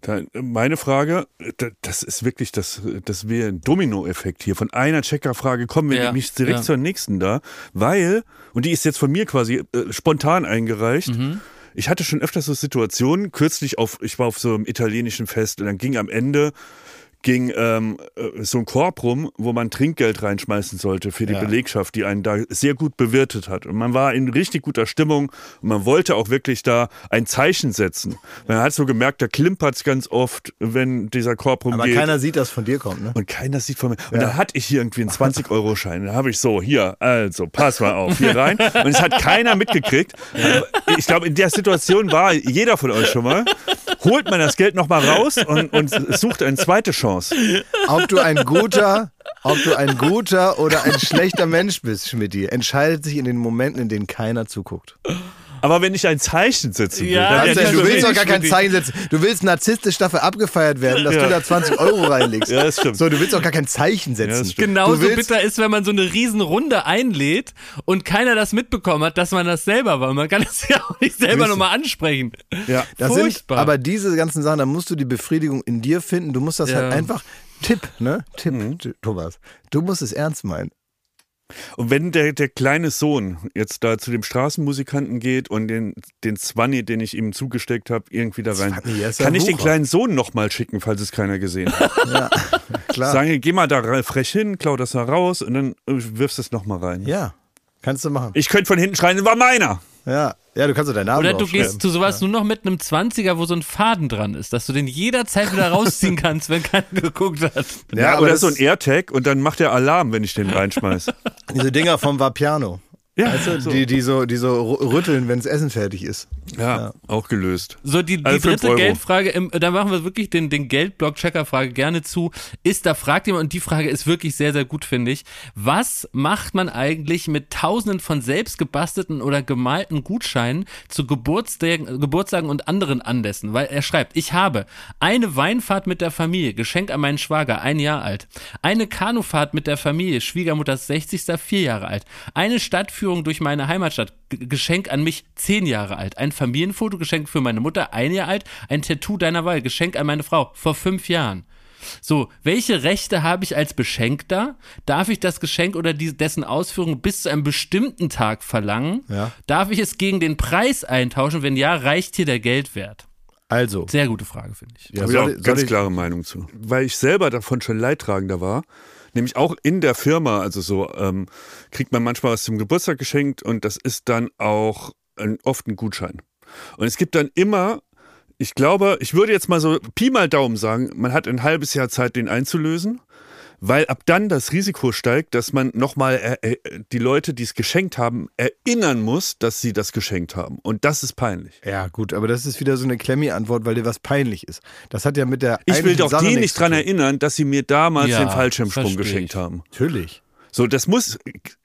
Da, meine Frage, da, das ist wirklich, das, das wäre ein Dominoeffekt hier. Von einer Checkerfrage kommen wir Ja, nämlich direkt ja. zur nächsten da, weil, und die ist jetzt von mir quasi äh, spontan eingereicht. Mhm. Ich hatte schon öfters so Situationen, kürzlich auf, ich war auf so einem italienischen Fest und dann ging am Ende ging ähm, äh, so ein Korb rum, wo man Trinkgeld reinschmeißen sollte für die Ja. Belegschaft, die einen da sehr gut bewirtet hat. Und man war in richtig guter Stimmung und man wollte auch wirklich da ein Zeichen setzen. Man hat so gemerkt, da klimpert's ganz oft, wenn dieser Korb rumgeht. Aber keiner sieht, dass von dir kommt, ne? und keiner sieht von mir. Und dann hatte ich hier irgendwie einen 20-Euro-Schein. Da habe ich so, hier, also, pass mal auf, hier rein. Und es hat keiner mitgekriegt. Ich glaube, in der Situation war jeder von euch schon mal. Holt man das Geld nochmal raus und, und sucht eine zweite Chance. Ob du ein guter, ob du ein guter oder ein schlechter Mensch bist, Schmidti, entscheidet sich in den Momenten, in denen keiner zuguckt. Aber wenn ich ein Zeichen setzen will, Ja, dann Also, ist du willst doch gar kein. Zeichen setzen. Du willst narzisstisch dafür abgefeiert werden, dass Ja. du da 20 Euro reinlegst. Ja, das stimmt. So, du willst doch gar kein Zeichen Ja, setzen. stimmt. Genauso bitter ist, wenn man so eine riesen Runde einlädt und keiner das mitbekommen hat, dass man das selber war. Man kann das ja auch nicht selber nochmal ansprechen. Ja. Das sind, Furchtbar. aber diese ganzen Sachen, da musst du die Befriedigung in dir finden. Du musst das Ja. halt einfach, Tipp, ne? Tipp, T- Thomas. Du musst es ernst meinen. Und wenn der, der kleine Sohn jetzt da zu dem Straßenmusikanten geht und den, den Zwanni, den ich ihm zugesteckt habe, irgendwie da rein, kann ich den kleinen Sohn nochmal schicken, falls es keiner gesehen hat. Ja, klar. Sagen, geh mal da re- frech hin, klau das da raus und dann äh, wirfst du es nochmal rein. Ja, kannst du machen. Ich könnte von hinten schreien, war meiner. Ja, ja du kannst doch deinen Namen Oder du gehst zu sowas nur noch mit einem 20er, wo so ein Faden dran ist, dass du den jederzeit wieder rausziehen kannst, wenn keiner geguckt hat. Ja, aber oder das- so ein AirTag und dann macht der Alarm, wenn ich den reinschmeiß. Diese Dinger vom Vapiano. Ja, du, so. die, die, so, die so rütteln, wenn das Essen fertig ist. ja, auch gelöst. So, die, die Also dritte. Geldfrage, im, da machen wir wirklich den, den Geldblock-Checker-Frage gerne zu. Ist, da fragt jemand, und die Frage ist wirklich sehr, sehr gut, finde ich. Was macht man eigentlich mit tausenden von selbst gebastelten oder gemalten Gutscheinen zu Geburtstagen, Geburtstagen und anderen Anlässen? Weil er schreibt, ich habe eine Weinfahrt mit der Familie, Geschenk an meinen Schwager, ein Jahr alt. Eine Kanufahrt mit der Familie, Schwiegermutters 60. vier Jahre alt. Eine Stadtführung durch meine Heimatstadt, G Geschenk an mich, zehn Jahre alt. Ein Familienfoto, Geschenk für meine Mutter, ein Jahr alt. Ein Tattoo deiner Wahl, Geschenk an meine Frau, vor fünf Jahren. So, welche Rechte habe ich als Beschenkter? Darf ich das Geschenk oder die, dessen Ausführung bis zu einem bestimmten Tag verlangen? Ja. Darf ich es gegen den Preis eintauschen? Wenn ja, reicht hier der Geldwert? Also, Sehr gute Frage, finde ich. ja, Habe ich auch soll, soll ganz ich, klare Meinung zu. Weil ich selber davon schon Leidtragender war. Nämlich auch in der Firma, also so, ähm, kriegt man manchmal was zum Geburtstag geschenkt und das ist dann auch ein, oft ein Gutschein. Und es gibt dann immer, ich glaube, ich würde jetzt mal so Pi mal Daumen sagen, man hat ein halbes Jahr Zeit, den einzulösen. Weil ab dann das Risiko steigt, dass man nochmal äh, äh, die Leute, die es geschenkt haben, erinnern muss, dass sie das geschenkt haben. Und das ist peinlich. Ja, gut, aber das ist wieder so eine Klemmi-Antwort, weil dir was peinlich ist. Das hat ja mit der. Ich will doch Sache die nicht dran erinnern, dass sie mir damals Ja, den Fallschirmsprung geschenkt haben. Natürlich. So, das muss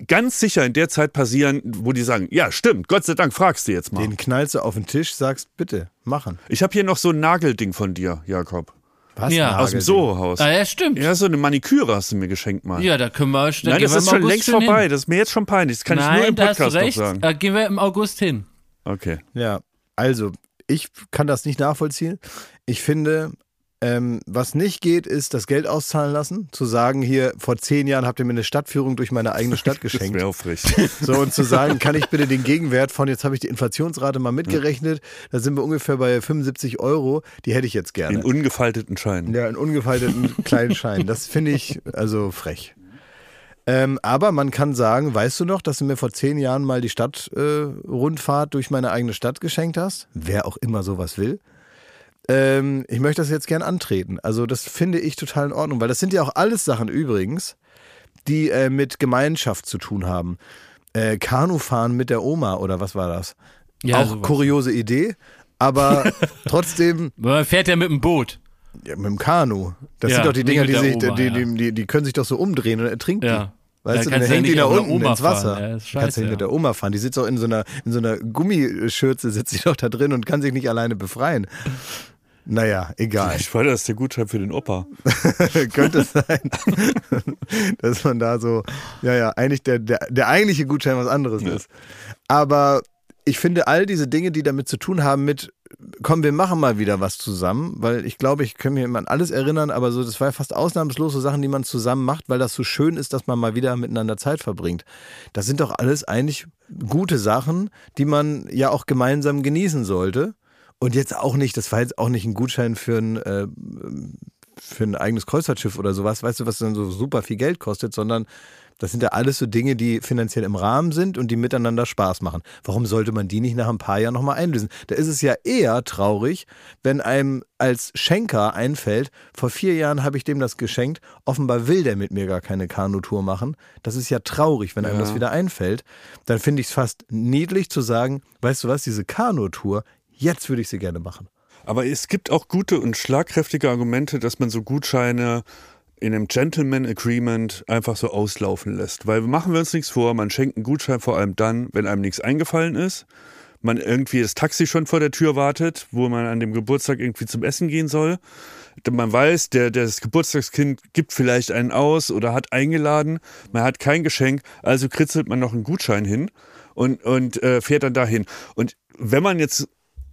ganz sicher in der Zeit passieren, wo die sagen, ja, stimmt, Gott sei Dank fragst du jetzt mal. Den knallst du auf den Tisch, sagst, bitte, machen. Ich habe hier noch so ein Nagelding von dir, Jakob. Was? Ja. Nagel- Aus dem Soho-Haus. Ah, ja, stimmt. Ja, so eine Maniküre hast du mir geschenkt mal. Ja, da können wir. Da Nein, das wir ist schon August längst vorbei. Hin. Das ist mir jetzt schon peinlich. Das kann Nein, ich nur im da hast Podcast noch recht. sagen. Da gehen wir im August hin. Okay. Ja, also, ich kann das nicht nachvollziehen. Ich finde, ähm, was nicht geht, ist das Geld auszahlen lassen. Zu sagen, hier, vor zehn Jahren habt ihr mir eine Stadtführung durch meine eigene Stadt Das geschenkt. wäre auch frech. So, und zu sagen, kann ich bitte den Gegenwert von, jetzt habe ich die Inflationsrate mal mitgerechnet, da sind wir ungefähr bei 75 Euro, die hätte ich jetzt gerne. In ungefalteten Scheinen. Ja, in ungefalteten kleinen Schein. Das finde ich also frech. Ähm, aber man kann sagen, weißt du noch, dass du mir vor zehn Jahren mal die Stadtrundfahrt äh, durch meine eigene Stadt geschenkt hast? Wer auch immer sowas will. Ähm, ich möchte das jetzt gern antreten. Also das finde ich total in Ordnung, weil das sind ja auch alles Sachen übrigens, die äh, mit Gemeinschaft zu tun haben. Äh, Kanufahren mit der Oma oder was war das? Ja, auch sowas. kuriose Idee, aber trotzdem Man fährt ja mit dem Boot. ja, mit dem Kanu. Das Ja, sind doch die Dinger, die, sich, Oma, die, ja. die, die, die können sich doch so umdrehen und ertrinken. Ja. Weißt Ja, du, dann ja hängen die da unten Oma ins Wasser. fahren. Ja, ist kannst du scheiße, nicht mit ja. der Oma fahren. Die sitzt auch in so einer, in so einer Gummischürze, sitzt sie doch da drin und kann sich nicht alleine befreien. Naja, egal. Ich war das der Gutschein für den Opa. Könnte sein, dass man da so, ja, ja, eigentlich der, der, der eigentliche Gutschein was anderes ist. Aber ich finde all diese Dinge, die damit zu tun haben mit, komm, wir machen mal wieder was zusammen, weil ich glaube, ich kann mich immer an alles erinnern, aber so, das war ja fast ausnahmslos so Sachen, die man zusammen macht, weil das so schön ist, dass man mal wieder miteinander Zeit verbringt. Das sind doch alles eigentlich gute Sachen, die man ja auch gemeinsam genießen sollte. Und jetzt auch nicht, das war jetzt auch nicht ein Gutschein für ein, äh, für ein eigenes Kreuzfahrtschiff oder sowas, weißt du, was dann so super viel Geld kostet, sondern das sind ja alles so Dinge, die finanziell im Rahmen sind und die miteinander Spaß machen. Warum sollte man die nicht nach ein paar Jahren nochmal einlösen? Da ist es ja eher traurig, wenn einem als Schenker einfällt, vor vier Jahren habe ich dem das geschenkt, offenbar will der mit mir gar keine Kanutour machen. Das ist ja traurig, wenn einem Ja. das wieder einfällt. Dann finde ich es fast niedlich zu sagen, weißt du was, diese Kanutour, jetzt würde ich sie gerne machen. Aber es gibt auch gute und schlagkräftige Argumente, dass man so Gutscheine in einem Gentleman Agreement einfach so auslaufen lässt. Weil machen wir uns nichts vor, man schenkt einen Gutschein vor allem dann, wenn einem nichts eingefallen ist, man irgendwie das Taxi schon vor der Tür wartet, wo man an dem Geburtstag irgendwie zum Essen gehen soll. Man weiß, der, das Geburtstagskind gibt vielleicht einen aus oder hat eingeladen, man hat kein Geschenk, also kritzelt man noch einen Gutschein hin und, und äh, fährt dann dahin. Und wenn man jetzt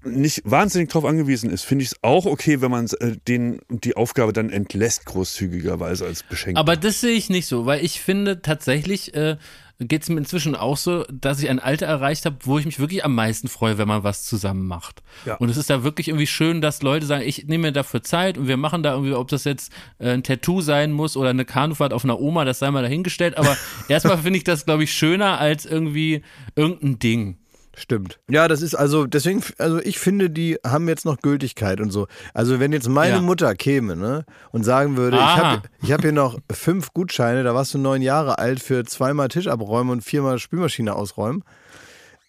nicht wahnsinnig drauf angewiesen ist, finde ich es auch okay, wenn man äh, den die Aufgabe dann entlässt, großzügigerweise als Geschenk. Aber das sehe ich nicht so, weil ich finde tatsächlich äh, geht es mir inzwischen auch so, dass ich ein Alter erreicht habe, wo ich mich wirklich am meisten freue, wenn man was zusammen macht. Ja. Und es ist da wirklich irgendwie schön, dass Leute sagen, ich nehme mir dafür Zeit und wir machen da irgendwie, ob das jetzt äh, ein Tattoo sein muss oder eine Kanufahrt auf einer Oma, das sei mal dahingestellt. Aber erstmal finde ich das, glaube ich, schöner als irgendwie irgendein Ding. Stimmt. Ja, das ist also, deswegen, also ich finde, die haben jetzt noch Gültigkeit und so. Also wenn jetzt meine Ja. Mutter käme, ne, und sagen würde, ich Aha. habe ich hab hier noch fünf Gutscheine, da warst du neun Jahre alt für zweimal Tisch abräumen und viermal Spülmaschine ausräumen.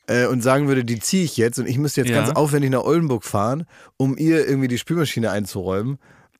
Äh, und sagen würde, die ziehe ich jetzt und ich müsste jetzt Ja. ganz aufwendig nach Oldenburg fahren, um ihr irgendwie die Spülmaschine einzuräumen.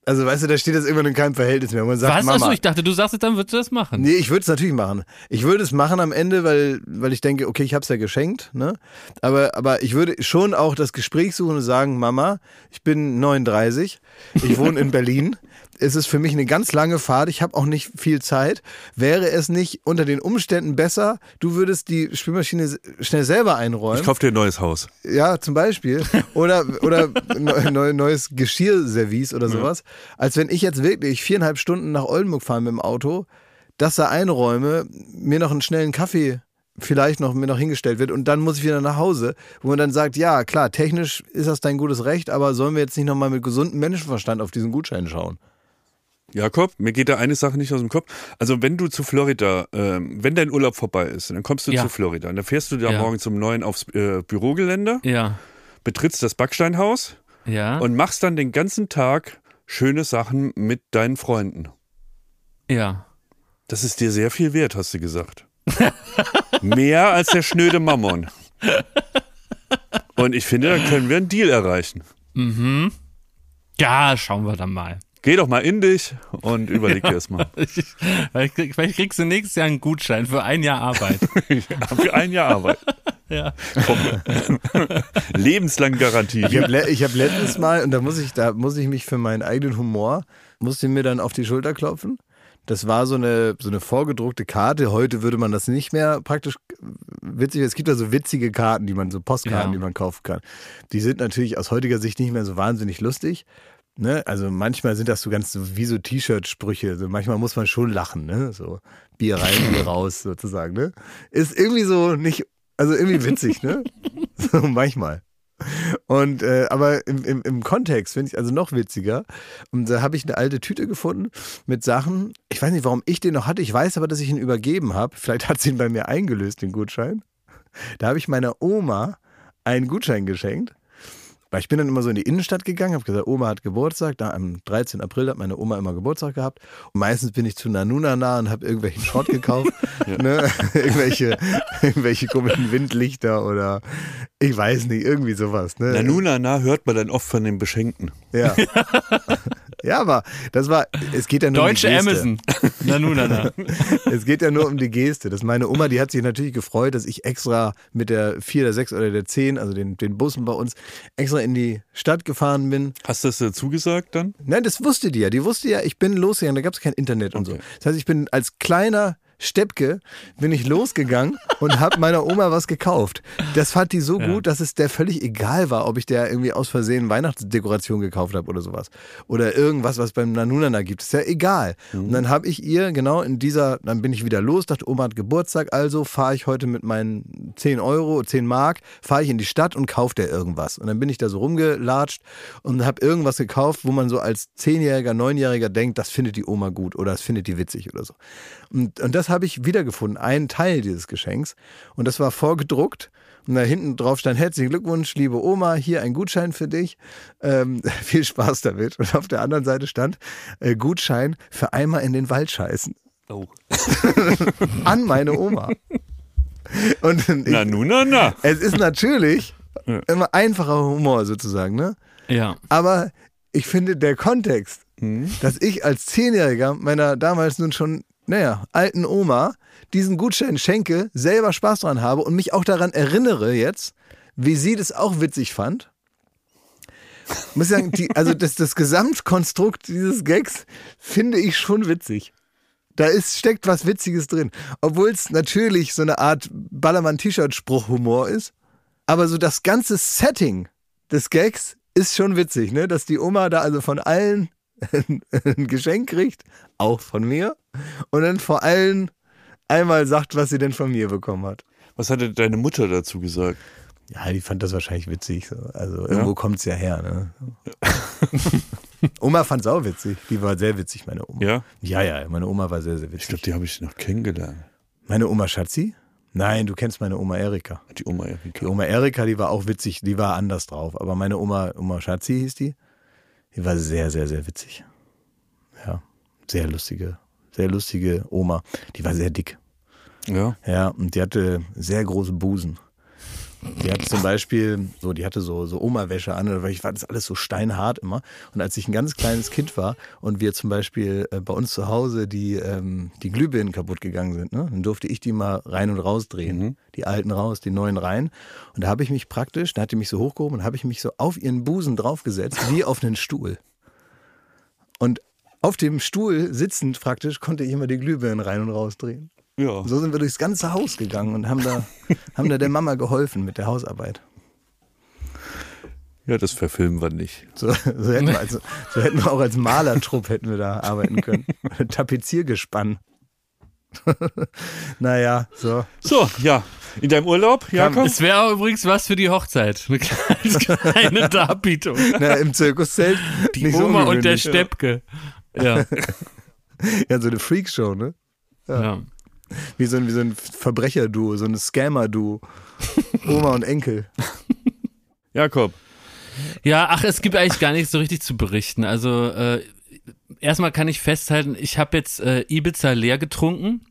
Also weißt du, da steht das irgendwann in keinem Verhältnis mehr. Man sagt, Was? Mama, Achso, ich dachte, du sagst jetzt, dann würdest du das machen. Nee, ich würde es natürlich machen. Ich würde es machen am Ende, weil, weil ich denke, okay, ich habe es ja geschenkt, ne? Aber, aber ich würde schon auch das Gespräch suchen und sagen, Mama, ich bin 39, ich wohne in Berlin. Es ist für mich eine ganz lange Fahrt, ich habe auch nicht viel Zeit. Wäre es nicht unter den Umständen besser, du würdest die Spülmaschine schnell selber einräumen? ich kaufe dir ein neues Haus. Ja, zum Beispiel. Oder, oder neu, neu, neues Geschirrservice oder sowas. Als wenn ich jetzt wirklich viereinhalb Stunden nach Oldenburg fahre mit dem Auto, das da einräume, mir noch einen schnellen Kaffee vielleicht noch mir noch hingestellt wird und dann muss ich wieder nach Hause, wo man dann sagt, ja klar, technisch ist das dein gutes Recht, aber sollen wir jetzt nicht nochmal mit gesundem Menschenverstand auf diesen Gutschein schauen? Jakob, mir geht da eine Sache nicht aus dem Kopf. Also wenn du zu Florida, ähm, wenn dein Urlaub vorbei ist, dann kommst du Ja. zu Florida. Und dann fährst du da Ja. morgens um neun aufs äh, Bürogelände, Ja. betrittst das Backsteinhaus Ja. und machst dann den ganzen Tag schöne Sachen mit deinen Freunden. ja. Das ist dir sehr viel wert, hast du gesagt. Mehr als der schnöde Mammon. Und ich finde, dann können wir einen Deal erreichen. Ja, schauen wir dann mal. Geh doch mal in dich und überleg dir das mal. Vielleicht, vielleicht kriegst du nächstes Jahr einen Gutschein für ein Jahr Arbeit. Für ein Jahr Arbeit. ja. Lebenslang Garantie. Ich habe ich hab letztens mal, und da muss ich, da muss ich mich für meinen eigenen Humor, musste ich mir dann auf die Schulter klopfen. Das war so eine, so eine vorgedruckte Karte. Heute würde man das nicht mehr praktisch witzig. Es gibt ja so witzige Karten, die man, so Postkarten, Ja. die man kaufen kann. Die sind natürlich aus heutiger Sicht nicht mehr so wahnsinnig lustig. Ne? Also manchmal sind das so ganz so, wie so T-Shirt-Sprüche. Also manchmal muss man schon lachen, ne? So Bier rein, Bier raus, sozusagen, ne? Ist irgendwie so nicht, also irgendwie witzig, ne? So manchmal. Und äh, aber im, im, im Kontext finde ich also noch witziger. Und da habe ich eine alte Tüte gefunden mit Sachen. Ich weiß nicht, warum ich den noch hatte. Ich weiß aber, dass ich ihn übergeben habe. Vielleicht hat sie ihn bei mir eingelöst, den Gutschein. Da habe ich meiner Oma einen Gutschein geschenkt. Weil ich bin dann immer so in die Innenstadt gegangen, habe gesagt, Oma hat Geburtstag. Da am 13. April hat meine Oma immer Geburtstag gehabt. Und meistens bin ich zu Nanuna nah und habe irgendwelchen Schrott gekauft. ne? irgendwelche, irgendwelche komischen Windlichter oder ich weiß nicht, irgendwie sowas. Ne? Na nun, na, na, hört man dann oft von den Beschenkten. Ja. ja, aber das war, es geht ja nur Deutsche um die Geste. Amazon. Na nun, na, na. Es geht ja nur um die Geste. Das meine Oma, die hat sich natürlich gefreut, dass ich extra mit der 4, der 6 oder der 10, also den, den Bussen bei uns, extra in die Stadt gefahren bin. Hast du das äh, zugesagt dann? Nein, das wusste die ja. Die wusste ja, ich bin losgegangen, da gab es kein Internet und so. Das heißt, ich bin als kleiner Steppke bin ich losgegangen und habe meiner Oma was gekauft. Das fand die so gut, dass es der völlig egal war, ob ich der irgendwie aus Versehen Weihnachtsdekoration gekauft habe oder sowas. Oder irgendwas, was beim Nanunana gibt. Ist ja egal. Und dann habe ich ihr genau in dieser, dann bin ich wieder los, dachte, Oma hat Geburtstag, also fahre ich heute mit meinen 10 Euro, 10 Mark, fahre ich in die Stadt und kaufe der irgendwas. Und dann bin ich da so rumgelatscht und habe irgendwas gekauft, wo man so als Zehnjähriger, Neunjähriger denkt, das findet die Oma gut oder das findet die witzig oder so. Und, und das habe ich wiedergefunden, einen Teil dieses Geschenks. Und das war vorgedruckt. Und da hinten drauf stand, herzlichen Glückwunsch, liebe Oma, hier ein Gutschein für dich. Ähm, viel Spaß damit. Und auf der anderen Seite stand, äh, Gutschein für einmal in den Wald scheißen. Oh. An meine Oma. Und ich, Na nun, na, na. es ist natürlich immer einfacher Humor sozusagen, ne? Ja. Aber ich finde, der Kontext, dass ich als Zehnjähriger meiner damals nun schon, naja, alten Oma diesen Gutschein schenke, selber Spaß dran habe und mich auch daran erinnere jetzt, wie sie das auch witzig fand. Muss ich sagen, die, also das, das Gesamtkonstrukt dieses Gags finde ich schon witzig. Da ist, steckt was Witziges drin. Obwohl es natürlich so eine Art Ballermann-T-Shirt-Spruch-Humor ist. Aber so das ganze Setting des Gags ist schon witzig, ne? Dass die Oma da also von allen ein Geschenk kriegt, auch von mir, und dann vor allen einmal sagt, was sie denn von mir bekommen hat. Was hatte deine Mutter dazu gesagt? Ja, die fand das wahrscheinlich witzig. So. Also irgendwo kommt es ja her. Ne? Oma fand es auch witzig. Die war sehr witzig, meine Oma. Ja? Ja, ja, meine Oma war sehr, sehr Ich witzig. glaube, die habe ich noch kennengelernt. meine Oma Schatzi? Nein, du kennst meine Oma Erika. Die Oma Erika. Die Oma Erika, die war auch witzig, die war anders drauf. Aber meine Oma, Oma Schatzi hieß die, die war sehr, sehr, sehr witzig. Ja, sehr lustige, sehr lustige Oma. Die war sehr dick. Ja. Ja, und die hatte sehr große Busen. Die hatte zum Beispiel, so, die hatte so, so Oma-Wäsche an, weil ich war das alles so steinhart immer. Und als ich ein ganz kleines Kind war und wir zum Beispiel äh, bei uns zu Hause die, ähm, die Glühbirnen kaputt gegangen sind, ne, dann durfte ich die mal rein und raus drehen. Die alten raus, die neuen rein. Und da habe ich mich praktisch, da hat die mich so hochgehoben und habe ich mich so auf ihren Busen draufgesetzt, wie auf einen Stuhl. Und auf dem Stuhl sitzend praktisch konnte ich immer die Glühbirnen rein und raus drehen. Ja. So sind wir durchs ganze Haus gegangen und haben da, haben da der Mama geholfen mit der Hausarbeit. Ja, das verfilmen wir nicht. So, so, hätten, wir als, so hätten wir auch als Malertrupp hätten wir da arbeiten können. Tapeziergespann. naja, so. So, ja. In deinem Urlaub, Jakob? Es wäre übrigens was für die Hochzeit. Eine kleine, kleine Darbietung. Na, Im Zirkuszelt. Die nicht so Oma und der. Steppke. Ja. Ja, so eine Freakshow, ne? ja. Wie so ein, wie so ein Verbrecherduo, so ein Scammer-Duo. Oma und Enkel. Jakob. Ja, ach, es gibt eigentlich gar nichts so richtig zu berichten. Also äh, erstmal kann ich festhalten, ich habe jetzt äh, Ibiza leer getrunken.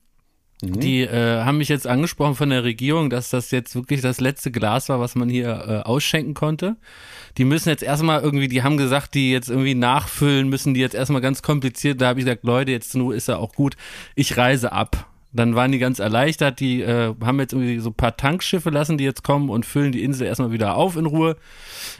Die äh, haben mich jetzt angesprochen von der Regierung, dass das jetzt wirklich das letzte Glas war, was man hier äh, ausschenken konnte. Die müssen jetzt erstmal irgendwie, die haben gesagt, die jetzt irgendwie nachfüllen müssen, die jetzt erstmal ganz kompliziert. Da habe ich gesagt, Leute, jetzt nur ist ja auch gut, ich reise ab. Dann waren die ganz erleichtert, die äh, haben jetzt irgendwie so ein paar Tankschiffe lassen, die jetzt kommen und füllen die Insel erstmal wieder auf in Ruhe.